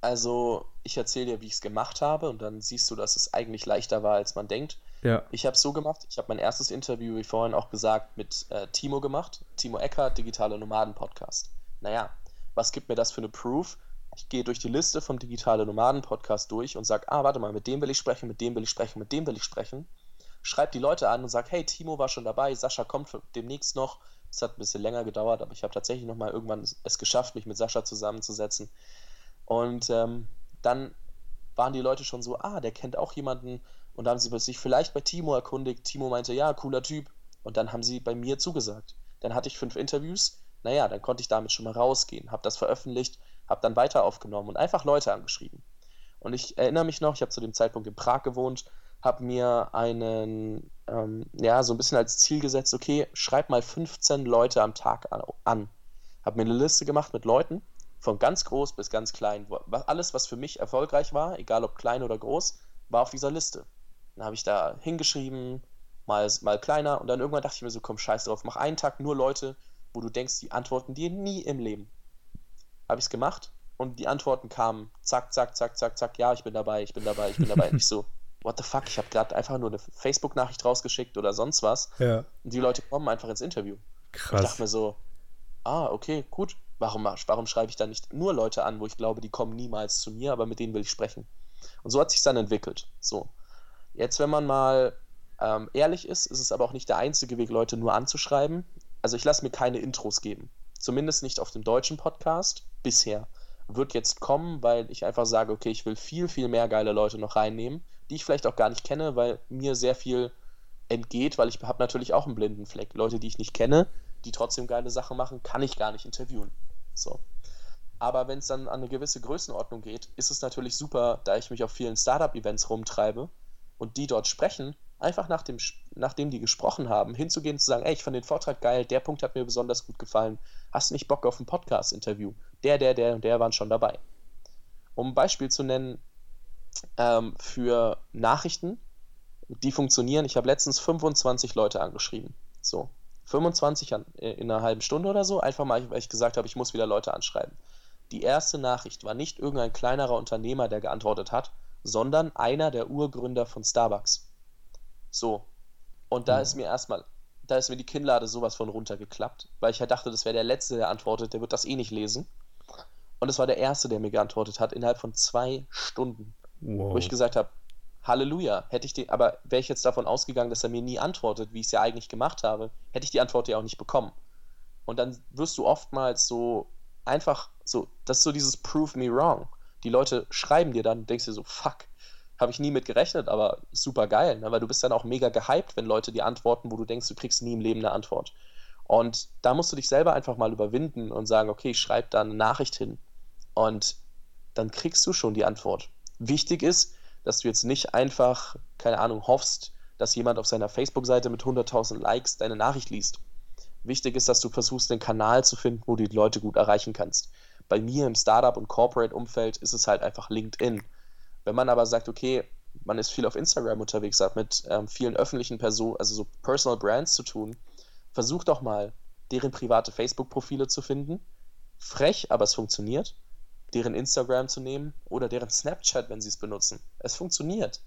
Also, ich erzähle dir, wie ich es gemacht habe und dann siehst du, dass es eigentlich leichter war, als man denkt. Ja. Ich habe es so gemacht, ich habe mein erstes Interview, wie vorhin auch gesagt, mit äh, Timo gemacht. Timo Eckert, Digitale Nomaden Podcast. Naja, was gibt mir das für eine Proof? Ich gehe durch die Liste vom Digitale Nomaden Podcast durch und sage, ah, warte mal, mit dem will ich sprechen, mit dem will ich sprechen, mit dem will ich sprechen. Schreib die Leute an und sage, hey, Timo war schon dabei, Sascha kommt demnächst noch. Es hat ein bisschen länger gedauert, aber ich habe tatsächlich nochmal irgendwann es geschafft, mich mit Sascha zusammenzusetzen. Und ähm, dann waren die Leute schon so, ah, der kennt auch jemanden. Und dann haben sie sich vielleicht bei Timo erkundigt. Timo meinte, ja, cooler Typ. Und dann haben sie bei mir zugesagt. Dann hatte ich fünf Interviews. Naja, dann konnte ich damit schon mal rausgehen, habe das veröffentlicht, habe dann weiter aufgenommen und einfach Leute angeschrieben. Und ich erinnere mich noch, ich habe zu dem Zeitpunkt in Prag gewohnt, habe mir einen, ähm, ja, so ein bisschen als Ziel gesetzt, okay, schreib mal 15 Leute am Tag an. Habe mir eine Liste gemacht mit Leuten von ganz groß bis ganz klein. Alles, was für mich erfolgreich war, egal ob klein oder groß, war auf dieser Liste. Dann habe ich da hingeschrieben, mal, mal kleiner und dann irgendwann dachte ich mir so, komm, scheiß drauf, mach einen Tag nur Leute, wo du denkst, die antworten dir nie im Leben. Habe ich es gemacht und die Antworten kamen, zack, zack, zack, zack, zack, ja, ich bin dabei, ich bin dabei, ich bin dabei. und ich so, what the fuck, ich habe gerade einfach nur eine Facebook-Nachricht rausgeschickt oder sonst was. Ja. Und die Leute kommen einfach ins Interview. Krass. Ich dachte mir so, ah, okay, gut, Warum, warum schreibe ich dann nicht nur Leute an, wo ich glaube, die kommen niemals zu mir, aber mit denen will ich sprechen? Und so hat sich dann entwickelt. So. Jetzt, wenn man mal ähm, ehrlich ist, ist es aber auch nicht der einzige Weg, Leute nur anzuschreiben. Also ich lasse mir keine Intros geben. Zumindest nicht auf dem deutschen Podcast bisher. Wird jetzt kommen, weil ich einfach sage, okay, ich will viel, viel mehr geile Leute noch reinnehmen, die ich vielleicht auch gar nicht kenne, weil mir sehr viel entgeht, weil ich habe natürlich auch einen blinden Fleck. Leute, die ich nicht kenne, die trotzdem geile Sachen machen, kann ich gar nicht interviewen. So. Aber wenn es dann an eine gewisse Größenordnung geht, ist es natürlich super, da ich mich auf vielen Startup-Events rumtreibe und die dort sprechen, einfach nach dem, nachdem die gesprochen haben, hinzugehen und zu sagen, ey, ich fand den Vortrag geil, der Punkt hat mir besonders gut gefallen, hast du nicht Bock auf ein Podcast-Interview? Der, der, der und der waren schon dabei. Um ein Beispiel zu nennen, ähm, für Nachrichten, die funktionieren. Ich habe letztens 25 Leute angeschrieben. So, 25 an, äh, in einer halben Stunde oder so, einfach mal, weil ich gesagt habe, ich muss wieder Leute anschreiben. Die erste Nachricht war nicht irgendein kleinerer Unternehmer, der geantwortet hat, sondern einer der Urgründer von Starbucks. So. Und da mhm. ist mir erstmal, da ist mir die Kinnlade sowas von runtergeklappt, weil ich ja dachte, das wäre der Letzte, der antwortet, der wird das eh nicht lesen. Und es war der Erste, der mir geantwortet hat, innerhalb von zwei Stunden. Wow. Wo ich gesagt habe, Halleluja, hätte ich die, aber wäre ich jetzt davon ausgegangen, dass er mir nie antwortet, wie ich es ja eigentlich gemacht habe, hätte ich die Antwort ja auch nicht bekommen. Und dann wirst du oftmals so einfach so, das ist so dieses Prove me wrong. Die Leute schreiben dir dann, denkst dir so, fuck, habe ich nie mit gerechnet, aber super geil, ne? weil du bist dann auch mega gehypt, wenn Leute dir antworten, wo du denkst, du kriegst nie im Leben eine Antwort. Und da musst du dich selber einfach mal überwinden und sagen, okay, ich schreibe da eine Nachricht hin und dann kriegst du schon die Antwort. Wichtig ist, dass du jetzt nicht einfach, keine Ahnung, hoffst, dass jemand auf seiner Facebook-Seite mit 100.000 Likes deine Nachricht liest. Wichtig ist, dass du versuchst, den Kanal zu finden, wo du die Leute gut erreichen kannst. Bei mir im Startup- und Corporate-Umfeld ist es halt einfach LinkedIn. Wenn man aber sagt, okay, man ist viel auf Instagram unterwegs, hat mit ähm, vielen öffentlichen Personen, also so Personal Brands zu tun, versuch doch mal, deren private Facebook-Profile zu finden. Frech, aber es funktioniert. Deren Instagram zu nehmen oder deren Snapchat, wenn sie es benutzen. Es funktioniert.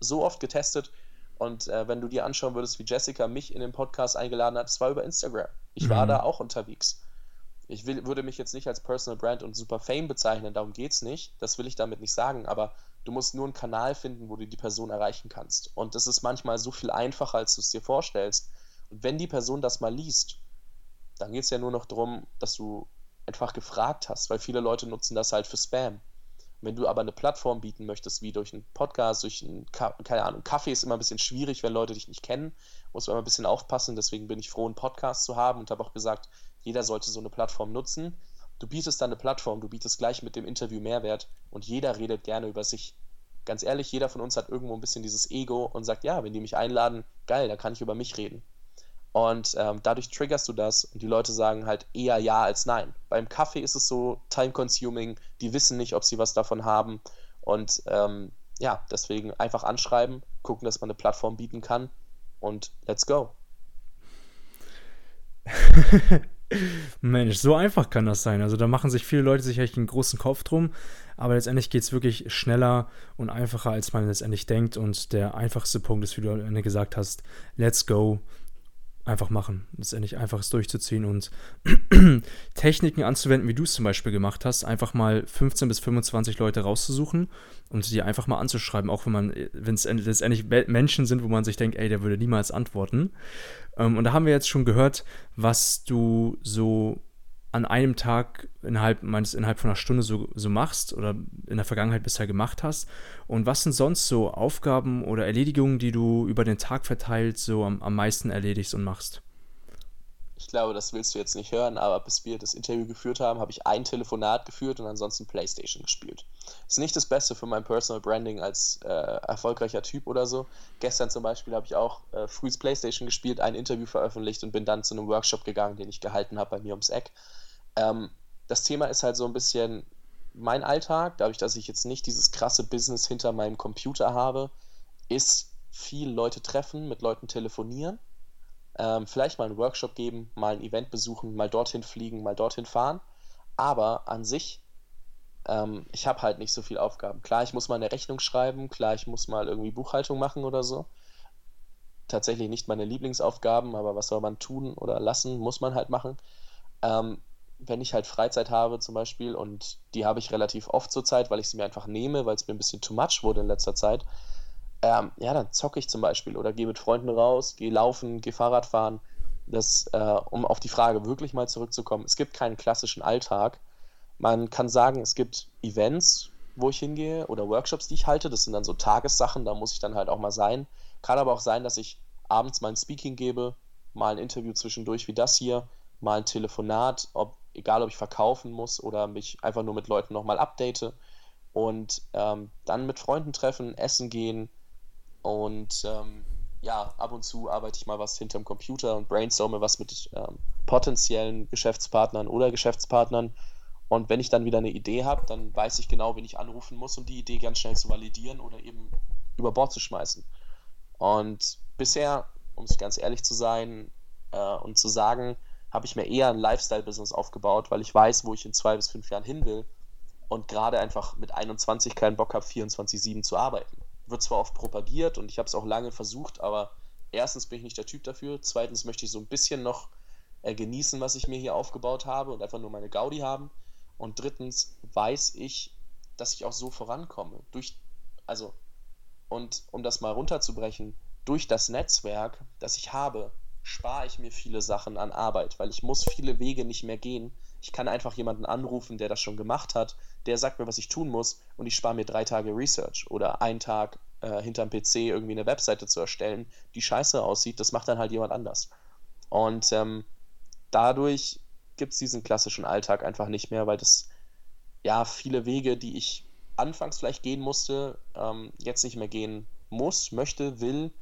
So oft getestet. Und äh, wenn du dir anschauen würdest, wie Jessica mich in den Podcast eingeladen hat, es war über Instagram. Ich mhm. war da auch unterwegs. Ich will, würde mich jetzt nicht als Personal Brand und Super Fame bezeichnen, darum geht es nicht. Das will ich damit nicht sagen, aber du musst nur einen Kanal finden, wo du die Person erreichen kannst. Und das ist manchmal so viel einfacher, als du es dir vorstellst. Und wenn die Person das mal liest, dann geht es ja nur noch darum, dass du einfach gefragt hast, weil viele Leute nutzen das halt für Spam. Wenn du aber eine Plattform bieten möchtest, wie durch einen Podcast, durch einen, keine Ahnung, Kaffee ist immer ein bisschen schwierig, wenn Leute dich nicht kennen, muss man immer ein bisschen aufpassen, deswegen bin ich froh, einen Podcast zu haben und habe auch gesagt, jeder sollte so eine Plattform nutzen. Du bietest dann eine Plattform, du bietest gleich mit dem Interview Mehrwert und jeder redet gerne über sich. Ganz ehrlich, jeder von uns hat irgendwo ein bisschen dieses Ego und sagt, ja, wenn die mich einladen, geil, dann kann ich über mich reden. Und ähm, dadurch triggerst du das und die Leute sagen halt eher ja als nein. Beim Kaffee ist es so time-consuming, die wissen nicht, ob sie was davon haben. Und ähm, ja, deswegen einfach anschreiben, gucken, dass man eine Plattform bieten kann und let's go. Mensch, so einfach kann das sein. Also da machen sich viele Leute sich echt einen großen Kopf drum, aber letztendlich geht es wirklich schneller und einfacher, als man letztendlich denkt. Und der einfachste Punkt ist, wie du am Ende gesagt hast, let's go einfach machen. Letztendlich einfach es durchzuziehen und Techniken anzuwenden, wie du es zum Beispiel gemacht hast. Einfach mal 15 bis 25 Leute rauszusuchen und die einfach mal anzuschreiben, auch wenn man, wenn es letztendlich Menschen sind, wo man sich denkt, ey, der würde niemals antworten. Ähm, und da haben wir jetzt schon gehört, was du so an einem Tag innerhalb, meines, innerhalb von einer Stunde so, so machst oder in der Vergangenheit bisher gemacht hast. Und was sind sonst so Aufgaben oder Erledigungen, die du über den Tag verteilt so am, am meisten erledigst und machst? Ich glaube, das willst du jetzt nicht hören, aber bis wir das Interview geführt haben, habe ich ein Telefonat geführt und ansonsten Playstation gespielt. Ist nicht das Beste für mein Personal Branding als äh, erfolgreicher Typ oder so. Gestern zum Beispiel habe ich auch äh, frühs Playstation gespielt, ein Interview veröffentlicht und bin dann zu einem Workshop gegangen, den ich gehalten habe bei mir ums Eck. Ähm, das Thema ist halt so ein bisschen mein Alltag, dadurch, dass ich jetzt nicht dieses krasse Business hinter meinem Computer habe, ist viel Leute treffen, mit Leuten telefonieren, ähm, vielleicht mal einen Workshop geben, mal ein Event besuchen, mal dorthin fliegen, mal dorthin fahren. Aber an sich, ähm, ich habe halt nicht so viele Aufgaben. Klar, ich muss mal eine Rechnung schreiben, klar, ich muss mal irgendwie Buchhaltung machen oder so. Tatsächlich nicht meine Lieblingsaufgaben, aber was soll man tun oder lassen, muss man halt machen. Ähm, wenn ich halt Freizeit habe zum Beispiel, und die habe ich relativ oft zur Zeit, weil ich sie mir einfach nehme, weil es mir ein bisschen too much wurde in letzter Zeit, ähm, ja, dann zocke ich zum Beispiel oder gehe mit Freunden raus, gehe laufen, gehe Fahrrad fahren. Das, äh, um auf die Frage wirklich mal zurückzukommen, es gibt keinen klassischen Alltag. Man kann sagen, es gibt Events, wo ich hingehe oder Workshops, die ich halte. Das sind dann so Tagessachen, da muss ich dann halt auch mal sein. Kann aber auch sein, dass ich abends mal ein Speaking gebe, mal ein Interview zwischendurch wie das hier, mal ein Telefonat, ob egal ob ich verkaufen muss oder mich einfach nur mit Leuten nochmal update und ähm, dann mit Freunden treffen, essen gehen und ähm, ja, ab und zu arbeite ich mal was hinterm Computer und brainstorme was mit ähm, potenziellen Geschäftspartnern oder Geschäftspartnern Und wenn ich dann wieder eine Idee habe, dann weiß ich genau, wen ich anrufen muss, um die Idee ganz schnell zu validieren oder eben über Bord zu schmeißen. Und bisher, um es ganz ehrlich zu sein äh, und zu sagen, habe ich mir eher ein Lifestyle-Business aufgebaut, weil ich weiß, wo ich in zwei bis fünf Jahren hin will und gerade einfach mit 21 keinen Bock habe, 24-7 zu arbeiten. Wird zwar oft propagiert und ich habe es auch lange versucht, aber erstens bin ich nicht der Typ dafür, zweitens möchte ich so ein bisschen noch äh, genießen, was ich mir hier aufgebaut habe und einfach nur meine Gaudi haben und drittens weiß ich, dass ich auch so vorankomme. Durch, also, und um das mal runterzubrechen, durch das Netzwerk, das ich habe, spare ich mir viele Sachen an Arbeit, weil ich muss viele Wege nicht mehr gehen. Ich kann einfach jemanden anrufen, der das schon gemacht hat, der sagt mir, was ich tun muss und ich spare mir drei Tage Research oder einen Tag äh, hinterm PC irgendwie eine Webseite zu erstellen, die scheiße aussieht, das macht dann halt jemand anders. Und ähm, dadurch gibt es diesen klassischen Alltag einfach nicht mehr, weil das ja viele Wege, die ich anfangs vielleicht gehen musste, ähm, jetzt nicht mehr gehen muss, möchte, will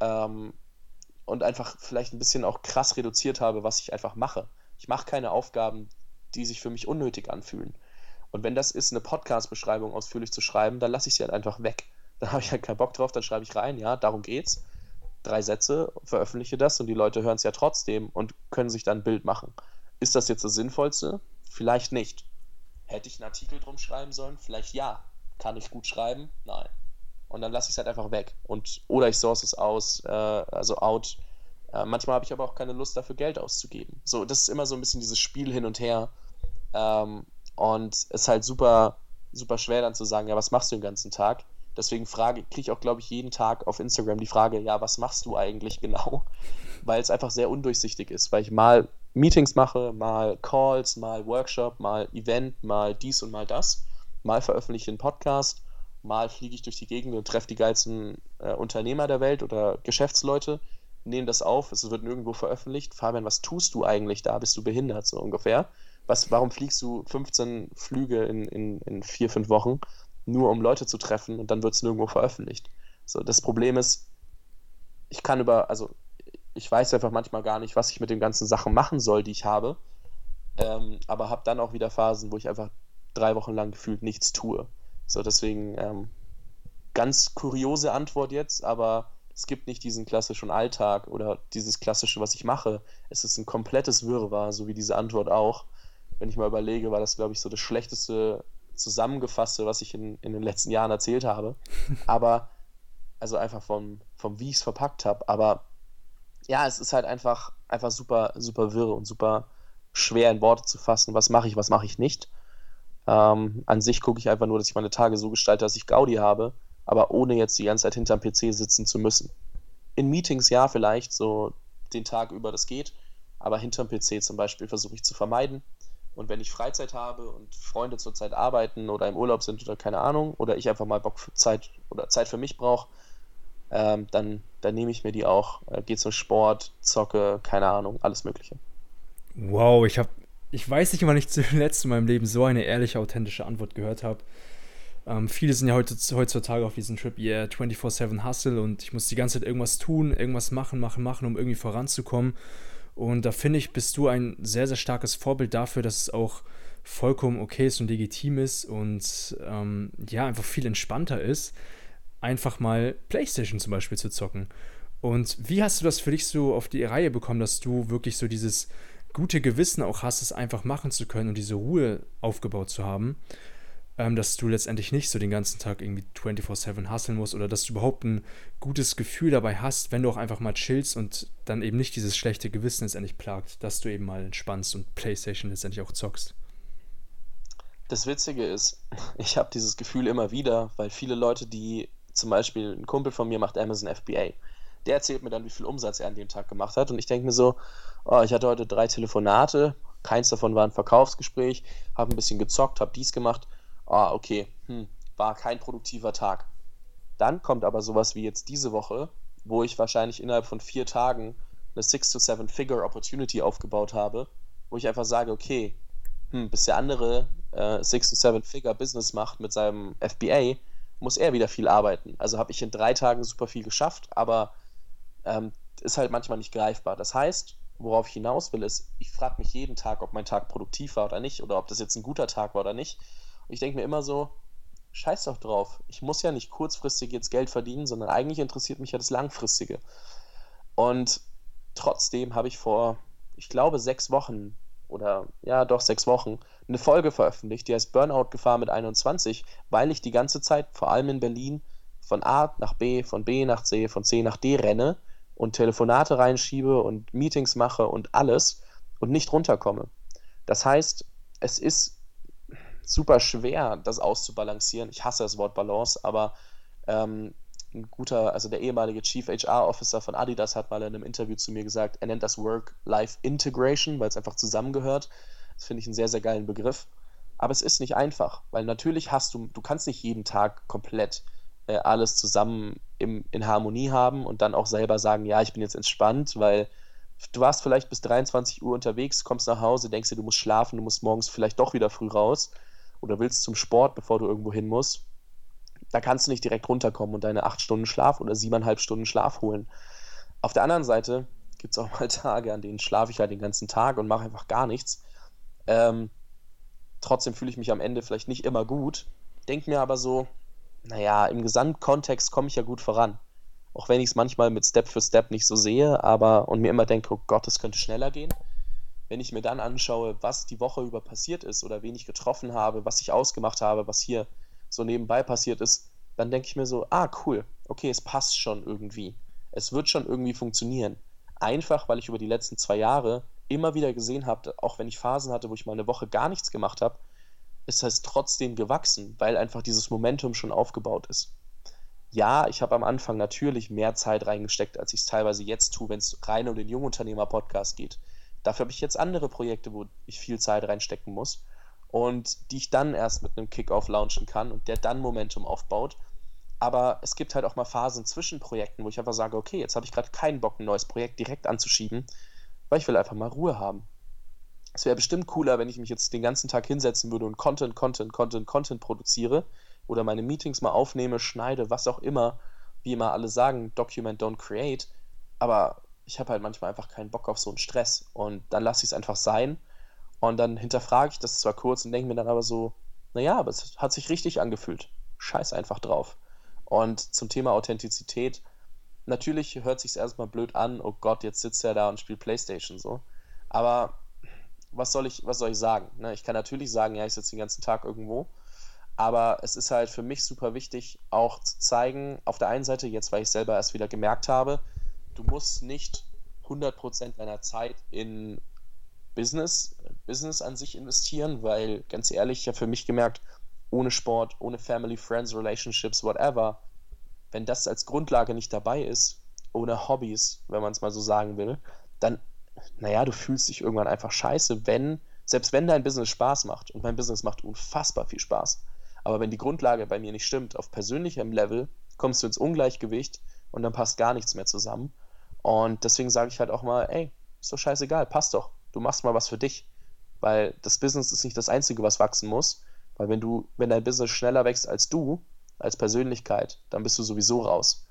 ähm, und einfach vielleicht ein bisschen auch krass reduziert habe, was ich einfach mache. Ich mache keine Aufgaben, die sich für mich unnötig anfühlen. Und wenn das ist, eine Podcast-Beschreibung ausführlich zu schreiben, dann lasse ich sie halt einfach weg. Dann habe ich halt keinen Bock drauf, dann schreibe ich rein, ja, darum geht's. Drei Sätze, veröffentliche das und die Leute hören es ja trotzdem und können sich dann ein Bild machen. Ist das jetzt das Sinnvollste? Vielleicht nicht. Hätte ich einen Artikel drum schreiben sollen? Vielleicht ja. Kann ich gut schreiben? Nein. Und dann lasse ich es halt einfach weg. Und, oder ich source es aus, äh, also out. Äh, manchmal habe ich aber auch keine Lust dafür, Geld auszugeben. So, das ist immer so ein bisschen dieses Spiel hin und her. Ähm, und es ist halt super, super schwer dann zu sagen, ja, was machst du den ganzen Tag? Deswegen frage, kriege ich auch, glaube ich, jeden Tag auf Instagram die Frage, ja, was machst du eigentlich genau? Weil es einfach sehr undurchsichtig ist, weil ich mal Meetings mache, mal Calls, mal Workshop, mal Event, mal dies und mal das. Mal veröffentliche ich einen Podcast, mal fliege ich durch die Gegend und treffe die geilsten äh, Unternehmer der Welt oder Geschäftsleute, nehme das auf, es wird nirgendwo veröffentlicht. Fabian, was tust du eigentlich da? Bist du behindert, so ungefähr? Was, warum fliegst du 15 Flüge in, in, in vier, fünf Wochen, nur um Leute zu treffen und dann wird es nirgendwo veröffentlicht? So, das Problem ist, ich kann über, also ich weiß einfach manchmal gar nicht, was ich mit den ganzen Sachen machen soll, die ich habe. Ähm, aber habe dann auch wieder Phasen, wo ich einfach drei Wochen lang gefühlt nichts tue. So, deswegen ähm, ganz kuriose Antwort jetzt, aber es gibt nicht diesen klassischen Alltag oder dieses klassische, was ich mache. Es ist ein komplettes Wirrwarr, so wie diese Antwort auch. Wenn ich mal überlege, war das, glaube ich, so das schlechteste Zusammengefasste, was ich in, in den letzten Jahren erzählt habe. Aber, also einfach vom, vom wie ich es verpackt habe. Aber ja, es ist halt einfach, einfach super, super wirr und super schwer in Worte zu fassen, was mache ich, was mache ich nicht. Ähm, an sich gucke ich einfach nur, dass ich meine Tage so gestalte, dass ich Gaudi habe, aber ohne jetzt die ganze Zeit hinterm PC sitzen zu müssen. In Meetings ja vielleicht, so den Tag über das geht, aber hinterm PC zum Beispiel versuche ich zu vermeiden. Und wenn ich Freizeit habe und Freunde zurzeit arbeiten oder im Urlaub sind oder keine Ahnung, oder ich einfach mal Bock für Zeit oder Zeit für mich brauche, ähm, dann, dann nehme ich mir die auch. Äh, gehe zum Sport, zocke, keine Ahnung, alles Mögliche. Wow, ich habe, ich weiß nicht, wann ich zuletzt in meinem Leben so eine ehrliche, authentische Antwort gehört habe. Ähm, viele sind ja heutzutage auf diesem Trip, yeah, 24-7 Hustle und ich muss die ganze Zeit irgendwas tun, irgendwas machen, machen, machen, um irgendwie voranzukommen. Und da finde ich, bist du ein sehr, sehr starkes Vorbild dafür, dass es auch vollkommen okay ist und legitim ist und ähm, ja, einfach viel entspannter ist einfach mal PlayStation zum Beispiel zu zocken. Und wie hast du das für dich so auf die Reihe bekommen, dass du wirklich so dieses gute Gewissen auch hast, es einfach machen zu können und diese Ruhe aufgebaut zu haben, ähm, dass du letztendlich nicht so den ganzen Tag irgendwie 24-7 hasseln musst oder dass du überhaupt ein gutes Gefühl dabei hast, wenn du auch einfach mal chillst und dann eben nicht dieses schlechte Gewissen letztendlich plagt, dass du eben mal entspannst und Playstation letztendlich auch zockst. Das Witzige ist, ich habe dieses Gefühl immer wieder, weil viele Leute, die zum Beispiel ein Kumpel von mir macht Amazon FBA. Der erzählt mir dann, wie viel Umsatz er an dem Tag gemacht hat. Und ich denke mir so, oh, ich hatte heute drei Telefonate, keins davon war ein Verkaufsgespräch, habe ein bisschen gezockt, habe dies gemacht. Ah, okay, hm, war kein produktiver Tag. Dann kommt aber sowas wie jetzt diese Woche, wo ich wahrscheinlich innerhalb von vier Tagen eine 6 to 7 Figure Opportunity aufgebaut habe, wo ich einfach sage, okay, hm, bis der andere äh, 6 to 7 Figure Business macht mit seinem FBA, muss er wieder viel arbeiten. Also habe ich in drei Tagen super viel geschafft, aber ähm, ist halt manchmal nicht greifbar. Das heißt, worauf ich hinaus will, ist, ich frage mich jeden Tag, ob mein Tag produktiv war oder nicht, oder ob das jetzt ein guter Tag war oder nicht. Ich denke mir immer so, scheiß doch drauf. Ich muss ja nicht kurzfristig jetzt Geld verdienen, sondern eigentlich interessiert mich ja das Langfristige. Und trotzdem habe ich vor, ich glaube, sechs Wochen oder ja, doch sechs Wochen eine Folge veröffentlicht, die heißt Burnout Gefahr mit 21, weil ich die ganze Zeit, vor allem in Berlin, von A nach B, von B nach C, von C nach D renne und Telefonate reinschiebe und Meetings mache und alles und nicht runterkomme. Das heißt, es ist super schwer, das auszubalancieren. Ich hasse das Wort Balance, aber ähm, ein guter, also der ehemalige Chief HR Officer von Adidas hat mal in einem Interview zu mir gesagt, er nennt das Work-Life-Integration, weil es einfach zusammengehört. Das finde ich einen sehr, sehr geilen Begriff. Aber es ist nicht einfach, weil natürlich hast du, du kannst nicht jeden Tag komplett äh, alles zusammen im, in Harmonie haben und dann auch selber sagen, ja, ich bin jetzt entspannt, weil du warst vielleicht bis 23 Uhr unterwegs, kommst nach Hause, denkst dir, du musst schlafen, du musst morgens vielleicht doch wieder früh raus oder willst zum Sport, bevor du irgendwo hin musst. Da kannst du nicht direkt runterkommen und deine acht Stunden Schlaf oder siebeneinhalb Stunden Schlaf holen. Auf der anderen Seite gibt es auch mal Tage, an denen schlafe ich halt den ganzen Tag und mache einfach gar nichts. Ähm, trotzdem fühle ich mich am Ende vielleicht nicht immer gut, denk mir aber so, naja, im Gesamtkontext komme ich ja gut voran. Auch wenn ich es manchmal mit Step für Step nicht so sehe, aber und mir immer denke, oh Gott, es könnte schneller gehen. Wenn ich mir dann anschaue, was die Woche über passiert ist oder wen ich getroffen habe, was ich ausgemacht habe, was hier so nebenbei passiert ist, dann denke ich mir so, ah, cool, okay, es passt schon irgendwie. Es wird schon irgendwie funktionieren. Einfach, weil ich über die letzten zwei Jahre immer wieder gesehen habe, auch wenn ich Phasen hatte, wo ich mal eine Woche gar nichts gemacht habe, ist es trotzdem gewachsen, weil einfach dieses Momentum schon aufgebaut ist. Ja, ich habe am Anfang natürlich mehr Zeit reingesteckt, als ich es teilweise jetzt tue, wenn es rein um den Jungunternehmer-Podcast geht. Dafür habe ich jetzt andere Projekte, wo ich viel Zeit reinstecken muss und die ich dann erst mit einem Kickoff launchen kann und der dann Momentum aufbaut. Aber es gibt halt auch mal Phasen zwischen Projekten, wo ich einfach sage, okay, jetzt habe ich gerade keinen Bock, ein neues Projekt direkt anzuschieben, weil ich will einfach mal Ruhe haben. Es wäre bestimmt cooler, wenn ich mich jetzt den ganzen Tag hinsetzen würde und Content, Content, Content, Content produziere oder meine Meetings mal aufnehme, schneide, was auch immer, wie immer alle sagen, document, don't create. Aber ich habe halt manchmal einfach keinen Bock auf so einen Stress und dann lasse ich es einfach sein und dann hinterfrage ich das zwar kurz und denke mir dann aber so, naja, aber es hat sich richtig angefühlt. Scheiß einfach drauf. Und zum Thema Authentizität, natürlich hört sich erstmal blöd an, oh Gott, jetzt sitzt er da und spielt Playstation so. Aber was soll ich, was soll ich sagen? Ne? Ich kann natürlich sagen, ja, ich sitze den ganzen Tag irgendwo, aber es ist halt für mich super wichtig, auch zu zeigen, auf der einen Seite, jetzt weil ich selber erst wieder gemerkt habe, du musst nicht 100% deiner Zeit in Business, Business an sich investieren, weil ganz ehrlich, ich habe für mich gemerkt, ohne Sport, ohne Family, Friends, Relationships, whatever, wenn das als Grundlage nicht dabei ist, ohne Hobbys, wenn man es mal so sagen will, dann naja, du fühlst dich irgendwann einfach scheiße, wenn, selbst wenn dein Business Spaß macht, und mein Business macht unfassbar viel Spaß, aber wenn die Grundlage bei mir nicht stimmt, auf persönlichem Level, kommst du ins Ungleichgewicht und dann passt gar nichts mehr zusammen. Und deswegen sage ich halt auch mal, ey, ist doch scheißegal, passt doch. Du machst mal was für dich. Weil das Business ist nicht das Einzige, was wachsen muss. Weil wenn du, wenn dein Business schneller wächst als du, als Persönlichkeit, dann bist du sowieso raus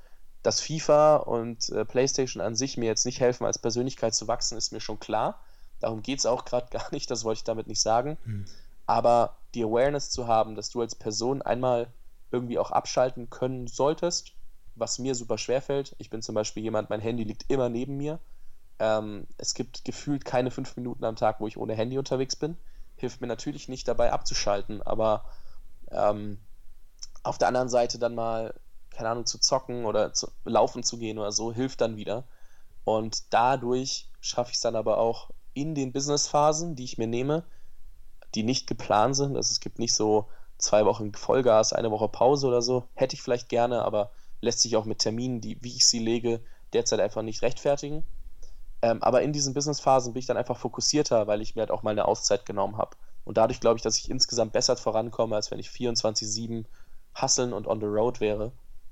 dass FIFA und äh, PlayStation an sich mir jetzt nicht helfen, als Persönlichkeit zu wachsen, ist mir schon klar. Darum geht es auch gerade gar nicht, das wollte ich damit nicht sagen. Hm. Aber die Awareness zu haben, dass du als Person einmal irgendwie auch abschalten können solltest, was mir super schwer fällt. Ich bin zum Beispiel jemand, mein Handy liegt immer neben mir. Ähm, es gibt gefühlt keine fünf Minuten am Tag, wo ich ohne Handy unterwegs bin. Hilft mir natürlich nicht dabei abzuschalten, aber ähm, auf der anderen Seite dann mal keine Ahnung, zu zocken oder zu, laufen zu gehen oder so, hilft dann wieder. Und dadurch schaffe ich es dann aber auch in den Businessphasen, die ich mir nehme, die nicht geplant sind. Also es gibt nicht so zwei Wochen Vollgas, eine Woche Pause oder so. Hätte ich vielleicht gerne, aber lässt sich auch mit Terminen, die, wie ich sie lege, derzeit einfach nicht rechtfertigen. Ähm, aber in diesen Businessphasen bin ich dann einfach fokussierter, weil ich mir halt auch mal eine Auszeit genommen habe. Und dadurch glaube ich, dass ich insgesamt besser vorankomme, als wenn ich 24-7 hustlen und on the road wäre.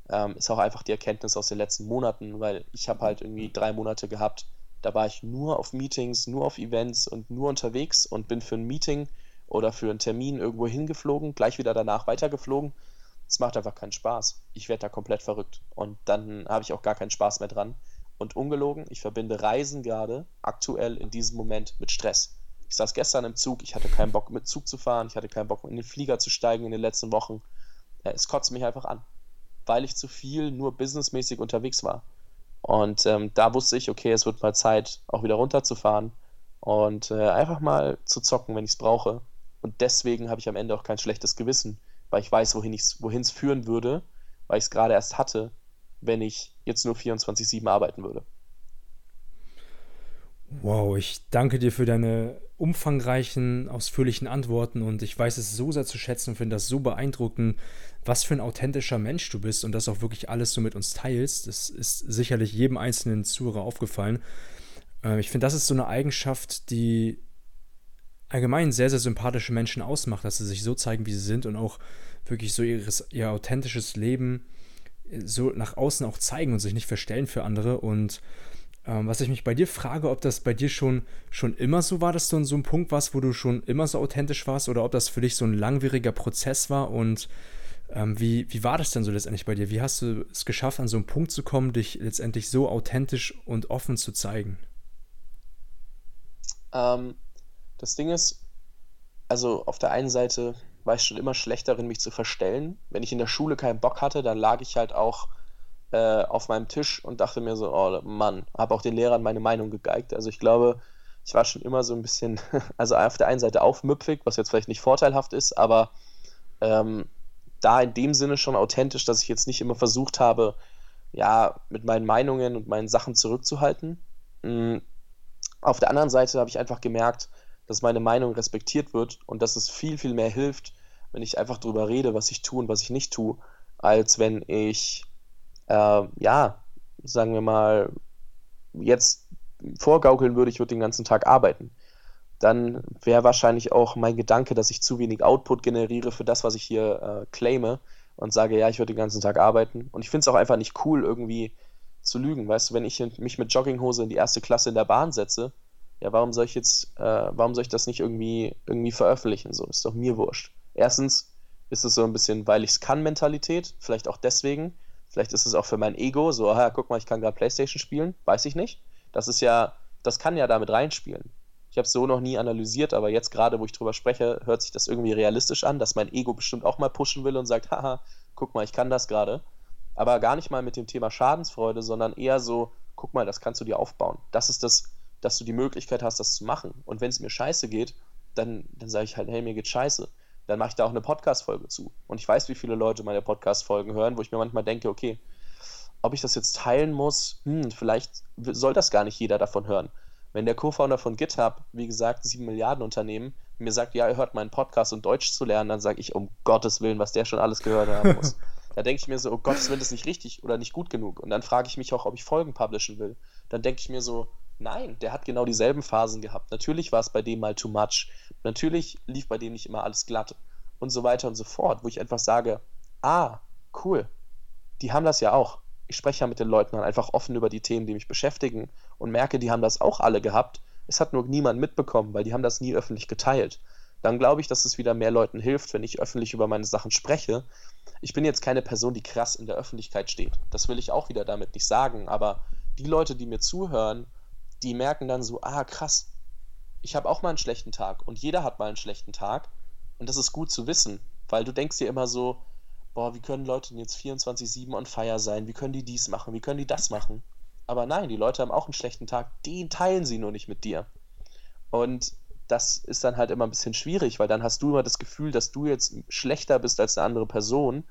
Ähm, ist auch einfach die Erkenntnis aus den letzten Monaten, weil ich habe halt irgendwie drei Monate gehabt, da war ich nur auf Meetings, nur auf Events und nur unterwegs und bin für ein Meeting oder für einen Termin irgendwo hingeflogen, gleich wieder danach weitergeflogen. Es macht einfach keinen Spaß. Ich werde da komplett verrückt und dann habe ich auch gar keinen Spaß mehr dran. Und ungelogen, ich verbinde Reisen gerade aktuell in diesem Moment mit Stress. Ich saß gestern im Zug, ich hatte keinen Bock mit Zug zu fahren, ich hatte keinen Bock in den Flieger zu steigen in den letzten Wochen. Es kotzt mich einfach an, weil ich zu viel nur businessmäßig unterwegs war. Und ähm, da wusste ich, okay, es wird mal Zeit, auch wieder runterzufahren und äh, einfach mal zu zocken, wenn ich es brauche. Und deswegen habe ich am Ende auch kein schlechtes Gewissen, weil ich weiß, wohin es führen würde, weil ich es gerade erst hatte, wenn ich jetzt nur 24-7 arbeiten würde. Wow, ich danke dir für deine umfangreichen, ausführlichen Antworten und ich weiß es so sehr zu schätzen und finde das so beeindruckend, was für ein authentischer Mensch du bist und das auch wirklich alles so mit uns teilst. Das ist sicherlich jedem einzelnen Zuhörer aufgefallen. Äh, ich finde, das ist so eine Eigenschaft, die allgemein sehr, sehr sympathische Menschen ausmacht, dass sie sich so zeigen, wie sie sind und auch wirklich so ihres, ihr authentisches Leben äh, so nach außen auch zeigen und sich nicht verstellen für andere. Und ähm, was ich mich bei dir frage, ob das bei dir schon, schon immer so war, dass du an so einem Punkt warst, wo du schon immer so authentisch warst oder ob das für dich so ein langwieriger Prozess war und ähm, wie, wie war das denn so letztendlich bei dir? Wie hast du es geschafft, an so einen Punkt zu kommen, dich letztendlich so authentisch und offen zu zeigen? Ähm, das Ding ist, also auf der einen Seite war ich schon immer schlecht darin, mich zu verstellen. Wenn ich in der Schule keinen Bock hatte, dann lag ich halt auch äh, auf meinem Tisch und dachte mir so, oh Mann, habe auch den Lehrern meine Meinung gegeigt. Also ich glaube, ich war schon immer so ein bisschen, also auf der einen Seite aufmüpfig, was jetzt vielleicht nicht vorteilhaft ist, aber ähm, da in dem Sinne schon authentisch, dass ich jetzt nicht immer versucht habe, ja, mit meinen Meinungen und meinen Sachen zurückzuhalten. Mhm. Auf der anderen Seite habe ich einfach gemerkt, dass meine Meinung respektiert wird und dass es viel, viel mehr hilft, wenn ich einfach darüber rede, was ich tue und was ich nicht tue, als wenn ich äh, ja, sagen wir mal, jetzt vorgaukeln würde, ich würde den ganzen Tag arbeiten, dann wäre wahrscheinlich auch mein Gedanke, dass ich zu wenig Output generiere für das, was ich hier äh, claime und sage, ja, ich würde den ganzen Tag arbeiten. Und ich finde es auch einfach nicht cool, irgendwie zu lügen. Weißt du, wenn ich mich mit Jogginghose in die erste Klasse in der Bahn setze, ja, warum soll ich jetzt, äh, warum soll ich das nicht irgendwie, irgendwie veröffentlichen? So, ist doch mir wurscht. Erstens ist es so ein bisschen, weil ich es kann, Mentalität, vielleicht auch deswegen. Vielleicht ist es auch für mein Ego, so, aha, guck mal, ich kann gerade Playstation spielen, weiß ich nicht. Das ist ja, das kann ja damit reinspielen. Ich habe es so noch nie analysiert, aber jetzt gerade, wo ich drüber spreche, hört sich das irgendwie realistisch an, dass mein Ego bestimmt auch mal pushen will und sagt, haha, guck mal, ich kann das gerade. Aber gar nicht mal mit dem Thema Schadensfreude, sondern eher so, guck mal, das kannst du dir aufbauen. Das ist das, dass du die Möglichkeit hast, das zu machen. Und wenn es mir scheiße geht, dann, dann sage ich halt, hey, mir geht scheiße dann mache ich da auch eine Podcast-Folge zu. Und ich weiß, wie viele Leute meine Podcast-Folgen hören, wo ich mir manchmal denke, okay, ob ich das jetzt teilen muss, hm, vielleicht soll das gar nicht jeder davon hören. Wenn der Co-Founder von GitHub, wie gesagt, 7 Milliarden Unternehmen, mir sagt, ja, er hört meinen Podcast, um Deutsch zu lernen, dann sage ich, um Gottes Willen, was der schon alles gehört haben muss. da denke ich mir so, oh Gottes Willen, das ist nicht richtig oder nicht gut genug. Und dann frage ich mich auch, ob ich Folgen publishen will. Dann denke ich mir so, Nein, der hat genau dieselben Phasen gehabt. Natürlich war es bei dem mal too much. Natürlich lief bei dem nicht immer alles glatt und so weiter und so fort, wo ich einfach sage, ah, cool, die haben das ja auch. Ich spreche ja mit den Leuten dann einfach offen über die Themen, die mich beschäftigen und merke, die haben das auch alle gehabt. Es hat nur niemand mitbekommen, weil die haben das nie öffentlich geteilt. Dann glaube ich, dass es wieder mehr Leuten hilft, wenn ich öffentlich über meine Sachen spreche. Ich bin jetzt keine Person, die krass in der Öffentlichkeit steht. Das will ich auch wieder damit nicht sagen, aber die Leute, die mir zuhören, die merken dann so, ah, krass, ich habe auch mal einen schlechten Tag und jeder hat mal einen schlechten Tag und das ist gut zu wissen, weil du denkst dir immer so, boah, wie können Leute denn jetzt 24-7 on fire sein? Wie können die dies machen? Wie können die das machen? Aber nein, die Leute haben auch einen schlechten Tag, den teilen sie nur nicht mit dir. Und das ist dann halt immer ein bisschen schwierig, weil dann hast du immer das Gefühl, dass du jetzt schlechter bist als eine andere Person.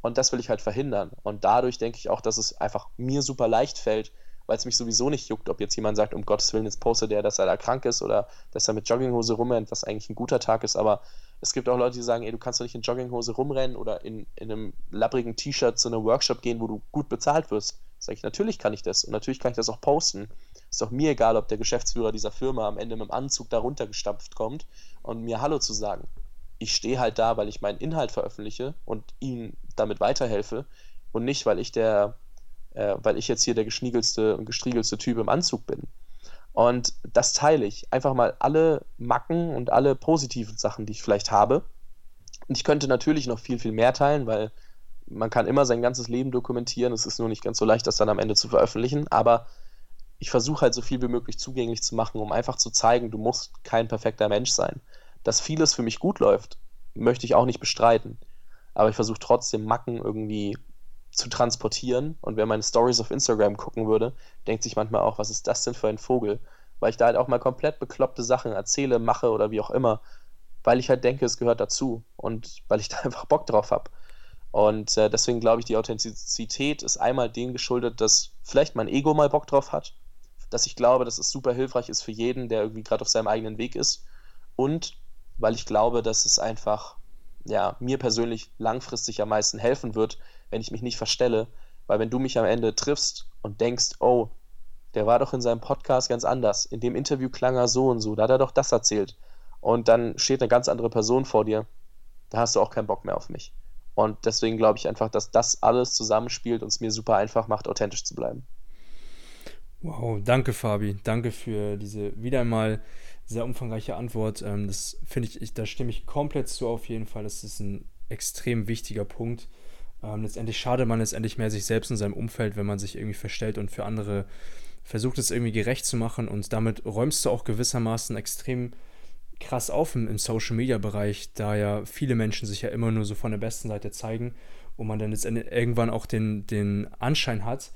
Und das will ich halt verhindern. Und dadurch denke ich auch, dass es einfach mir super leicht fällt, weil es mich sowieso nicht juckt, ob jetzt jemand sagt, um Gottes Willen, jetzt postet der, dass er da krank ist oder dass er mit Jogginghose rumrennt, was eigentlich ein guter Tag ist. Aber es gibt auch Leute, die sagen, ey, du kannst doch nicht in Jogginghose rumrennen oder in, in einem labbrigen T-Shirt zu einem Workshop gehen, wo du gut bezahlt wirst. Sag ich, natürlich kann ich das und natürlich kann ich das auch posten. Ist doch mir egal, ob der Geschäftsführer dieser Firma am Ende mit dem Anzug da runtergestampft kommt und mir Hallo zu sagen. Ich stehe halt da, weil ich meinen Inhalt veröffentliche und ihm damit weiterhelfe und nicht, weil ich der äh, weil ich jetzt hier der geschniegelste und gestriegelste Typ im Anzug bin. Und das teile ich. Einfach mal alle Macken und alle positiven Sachen, die ich vielleicht habe. Und ich könnte natürlich noch viel, viel mehr teilen, weil man kann immer sein ganzes Leben dokumentieren. Es ist nur nicht ganz so leicht, das dann am Ende zu veröffentlichen. Aber ich versuche halt so viel wie möglich zugänglich zu machen, um einfach zu zeigen, du musst kein perfekter Mensch sein. Dass vieles für mich gut läuft, möchte ich auch nicht bestreiten. Aber ich versuche trotzdem Macken irgendwie zu transportieren. Und wer meine Stories auf Instagram gucken würde, denkt sich manchmal auch, was ist das denn für ein Vogel? Weil ich da halt auch mal komplett bekloppte Sachen erzähle, mache oder wie auch immer, weil ich halt denke, es gehört dazu und weil ich da einfach Bock drauf habe. Und äh, deswegen glaube ich, die Authentizität ist einmal dem geschuldet, dass vielleicht mein Ego mal Bock drauf hat, dass ich glaube, dass es super hilfreich ist für jeden, der irgendwie gerade auf seinem eigenen Weg ist. Und weil ich glaube, dass es einfach ja, mir persönlich langfristig am meisten helfen wird, wenn ich mich nicht verstelle. Weil wenn du mich am Ende triffst und denkst, oh, der war doch in seinem Podcast ganz anders, in dem Interview klang er so und so, da hat er doch das erzählt. Und dann steht eine ganz andere Person vor dir, da hast du auch keinen Bock mehr auf mich. Und deswegen glaube ich einfach, dass das alles zusammenspielt und es mir super einfach macht, authentisch zu bleiben. Wow, danke Fabi. Danke für diese wieder einmal sehr umfangreiche Antwort. Ähm, das finde ich, ich, da stimme ich komplett zu auf jeden Fall. Das ist ein extrem wichtiger Punkt. Ähm, letztendlich schadet man letztendlich mehr sich selbst und seinem Umfeld, wenn man sich irgendwie verstellt und für andere versucht, es irgendwie gerecht zu machen. Und damit räumst du auch gewissermaßen extrem krass auf im, im Social Media Bereich, da ja viele Menschen sich ja immer nur so von der besten Seite zeigen und man dann jetzt irgendwann auch den, den Anschein hat,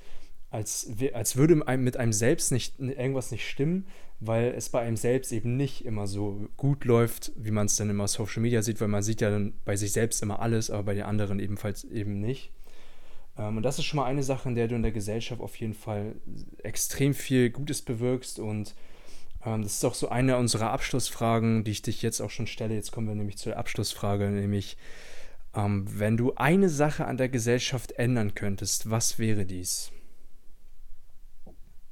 als, als würde mit einem selbst nicht irgendwas nicht stimmen, weil es bei einem selbst eben nicht immer so gut läuft, wie man es dann immer auf Social Media sieht, weil man sieht ja dann bei sich selbst immer alles, aber bei den anderen ebenfalls eben nicht. Ähm, und das ist schon mal eine Sache, in der du in der Gesellschaft auf jeden Fall extrem viel Gutes bewirkst und ähm, das ist auch so eine unserer Abschlussfragen, die ich dich jetzt auch schon stelle. Jetzt kommen wir nämlich zur Abschlussfrage, nämlich ähm, wenn du eine Sache an der Gesellschaft ändern könntest, was wäre dies?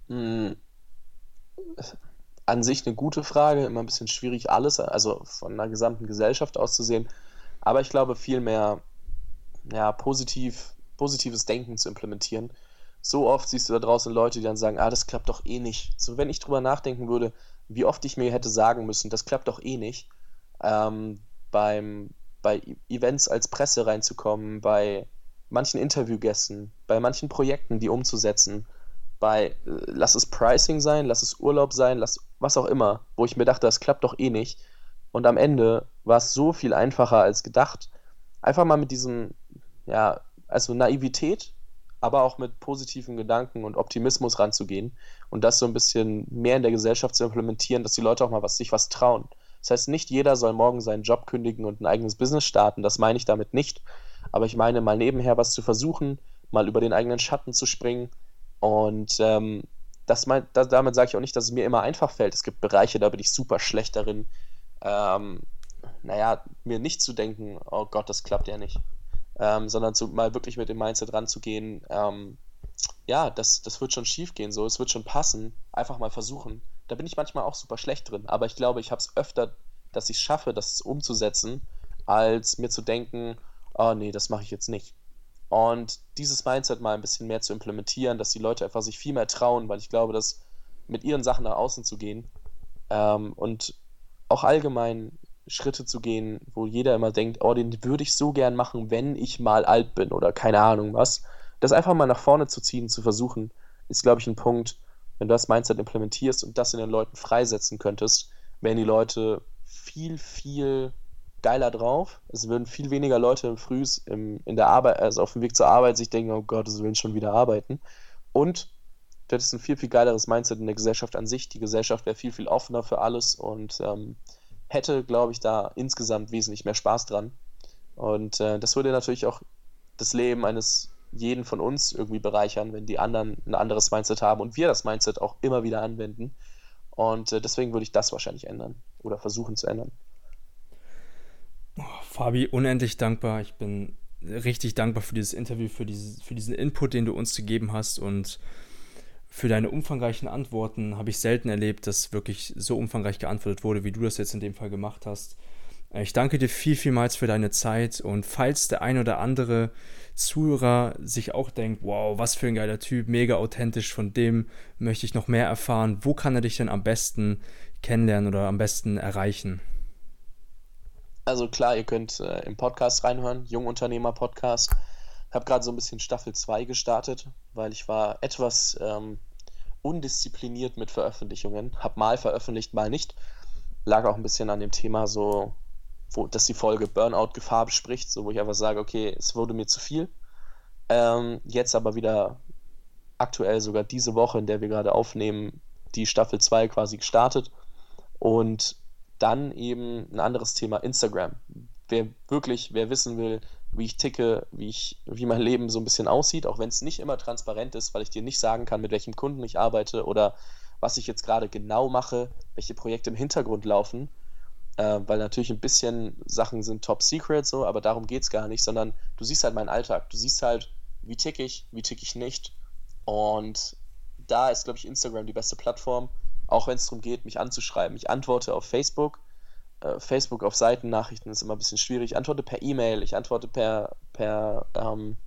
Hm. An sich eine gute Frage, immer ein bisschen schwierig alles, also von einer gesamten Gesellschaft auszusehen. Aber ich glaube vielmehr, ja, positiv, positives Denken zu implementieren. So oft siehst du da draußen Leute, die dann sagen, ah, das klappt doch eh nicht. So, wenn ich drüber nachdenken würde, wie oft ich mir hätte sagen müssen, das klappt doch eh nicht, ähm, beim, bei Events als Presse reinzukommen, bei manchen Interviewgästen, bei manchen Projekten, die umzusetzen, bei, äh, lass es Pricing sein, lass es Urlaub sein, lass was auch immer, wo ich mir dachte, das klappt doch eh nicht. Und am Ende war es so viel einfacher als gedacht. Einfach mal mit diesem, ja, also Naivität, aber auch mit positiven Gedanken und Optimismus ranzugehen und das so ein bisschen mehr in der Gesellschaft zu implementieren, dass die Leute auch mal was, sich was trauen. Das heißt, nicht jeder soll morgen seinen Job kündigen und ein eigenes Business starten, das meine ich damit nicht. Aber ich meine, mal nebenher was zu versuchen, mal über den eigenen Schatten zu springen, und ähm, das mein, das, damit sage ich auch nicht, dass es mir immer einfach fällt. Es gibt Bereiche, da bin ich super schlecht darin, ähm, naja, mir nicht zu denken, oh Gott, das klappt ja nicht. Ähm, sondern zu, mal wirklich mit dem Mindset ranzugehen, ähm, ja, das, das wird schon schief gehen, so, es wird schon passen, einfach mal versuchen. Da bin ich manchmal auch super schlecht drin, aber ich glaube, ich habe es öfter, dass ich es schaffe, das umzusetzen, als mir zu denken, oh nee, das mache ich jetzt nicht. Und dieses Mindset mal ein bisschen mehr zu implementieren, dass die Leute einfach sich viel mehr trauen, weil ich glaube, dass mit ihren Sachen nach außen zu gehen ähm, und auch allgemein Schritte zu gehen, wo jeder immer denkt, oh, den würde ich so gern machen, wenn ich mal alt bin oder keine Ahnung was. Das einfach mal nach vorne zu ziehen, zu versuchen, ist, glaube ich, ein Punkt, wenn du das Mindset implementierst und das in den Leuten freisetzen könntest, werden die Leute viel, viel geiler drauf. Es würden viel weniger Leute früh im, in der Arbeit, also auf dem Weg zur Arbeit, sich denken, oh Gott, es will schon wieder arbeiten. Und das ist ein viel, viel geileres Mindset in der Gesellschaft an sich. Die Gesellschaft wäre viel, viel offener für alles und ähm, hätte, glaube ich, da insgesamt wesentlich mehr Spaß dran. Und äh, das würde natürlich auch das Leben eines jeden von uns irgendwie bereichern, wenn die anderen ein anderes Mindset haben und wir das Mindset auch immer wieder anwenden. Und äh, deswegen würde ich das wahrscheinlich ändern oder versuchen zu ändern. Oh, Fabi, unendlich dankbar. Ich bin richtig dankbar für dieses Interview, für, dieses, für diesen Input, den du uns gegeben hast und für deine umfangreichen Antworten. Habe ich selten erlebt, dass wirklich so umfangreich geantwortet wurde, wie du das jetzt in dem Fall gemacht hast. Ich danke dir viel, vielmals für deine Zeit und falls der ein oder andere Zuhörer sich auch denkt, wow, was für ein geiler Typ, mega authentisch, von dem möchte ich noch mehr erfahren, wo kann er dich denn am besten kennenlernen oder am besten erreichen? Also klar, ihr könnt äh, im Podcast reinhören, Jungunternehmer Podcast. Ich habe gerade so ein bisschen Staffel 2 gestartet, weil ich war etwas ähm, undiszipliniert mit Veröffentlichungen. Hab mal veröffentlicht, mal nicht. Lag auch ein bisschen an dem Thema so, wo, dass die Folge Burnout-Gefahr bespricht, so wo ich einfach sage, okay, es wurde mir zu viel. Ähm, jetzt aber wieder aktuell sogar diese Woche, in der wir gerade aufnehmen, die Staffel 2 quasi gestartet. Und dann eben ein anderes Thema, Instagram. Wer wirklich, wer wissen will, wie ich ticke, wie, ich, wie mein Leben so ein bisschen aussieht, auch wenn es nicht immer transparent ist, weil ich dir nicht sagen kann, mit welchem Kunden ich arbeite oder was ich jetzt gerade genau mache, welche Projekte im Hintergrund laufen, äh, weil natürlich ein bisschen Sachen sind top secret so, aber darum geht es gar nicht, sondern du siehst halt meinen Alltag, du siehst halt, wie tick ich, wie tick ich nicht und da ist, glaube ich, Instagram die beste Plattform, auch wenn es darum geht, mich anzuschreiben. Ich antworte auf Facebook, äh, Facebook auf Seitennachrichten ist immer ein bisschen schwierig. Ich antworte per E-Mail, ich antworte per, per ähm,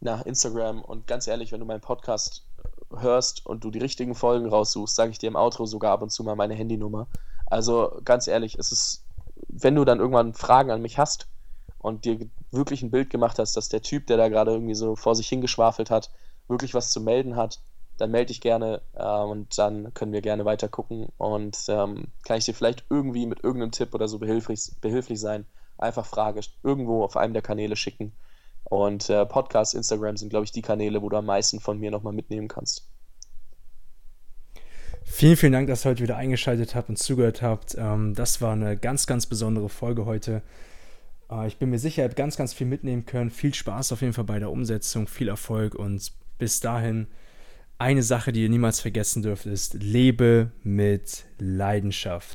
na, Instagram und ganz ehrlich, wenn du meinen Podcast hörst und du die richtigen Folgen raussuchst, sage ich dir im Outro sogar ab und zu mal meine Handynummer. Also ganz ehrlich, es ist, wenn du dann irgendwann Fragen an mich hast und dir wirklich ein Bild gemacht hast, dass der Typ, der da gerade irgendwie so vor sich hingeschwafelt hat, wirklich was zu melden hat, dann melde dich gerne äh, und dann können wir gerne weiter gucken und ähm, kann ich dir vielleicht irgendwie mit irgendeinem Tipp oder so behilflich, behilflich sein. Einfach Frage irgendwo auf einem der Kanäle schicken. Und äh, Podcast, Instagram sind, glaube ich, die Kanäle, wo du am meisten von mir nochmal mitnehmen kannst. Vielen, vielen Dank, dass ihr heute wieder eingeschaltet habt und zugehört habt. Ähm, das war eine ganz, ganz besondere Folge heute. Äh, ich bin mir sicher, ihr habt ganz, ganz viel mitnehmen können. Viel Spaß auf jeden Fall bei der Umsetzung, viel Erfolg und bis dahin eine Sache, die ihr niemals vergessen dürft, ist, lebe mit Leidenschaft.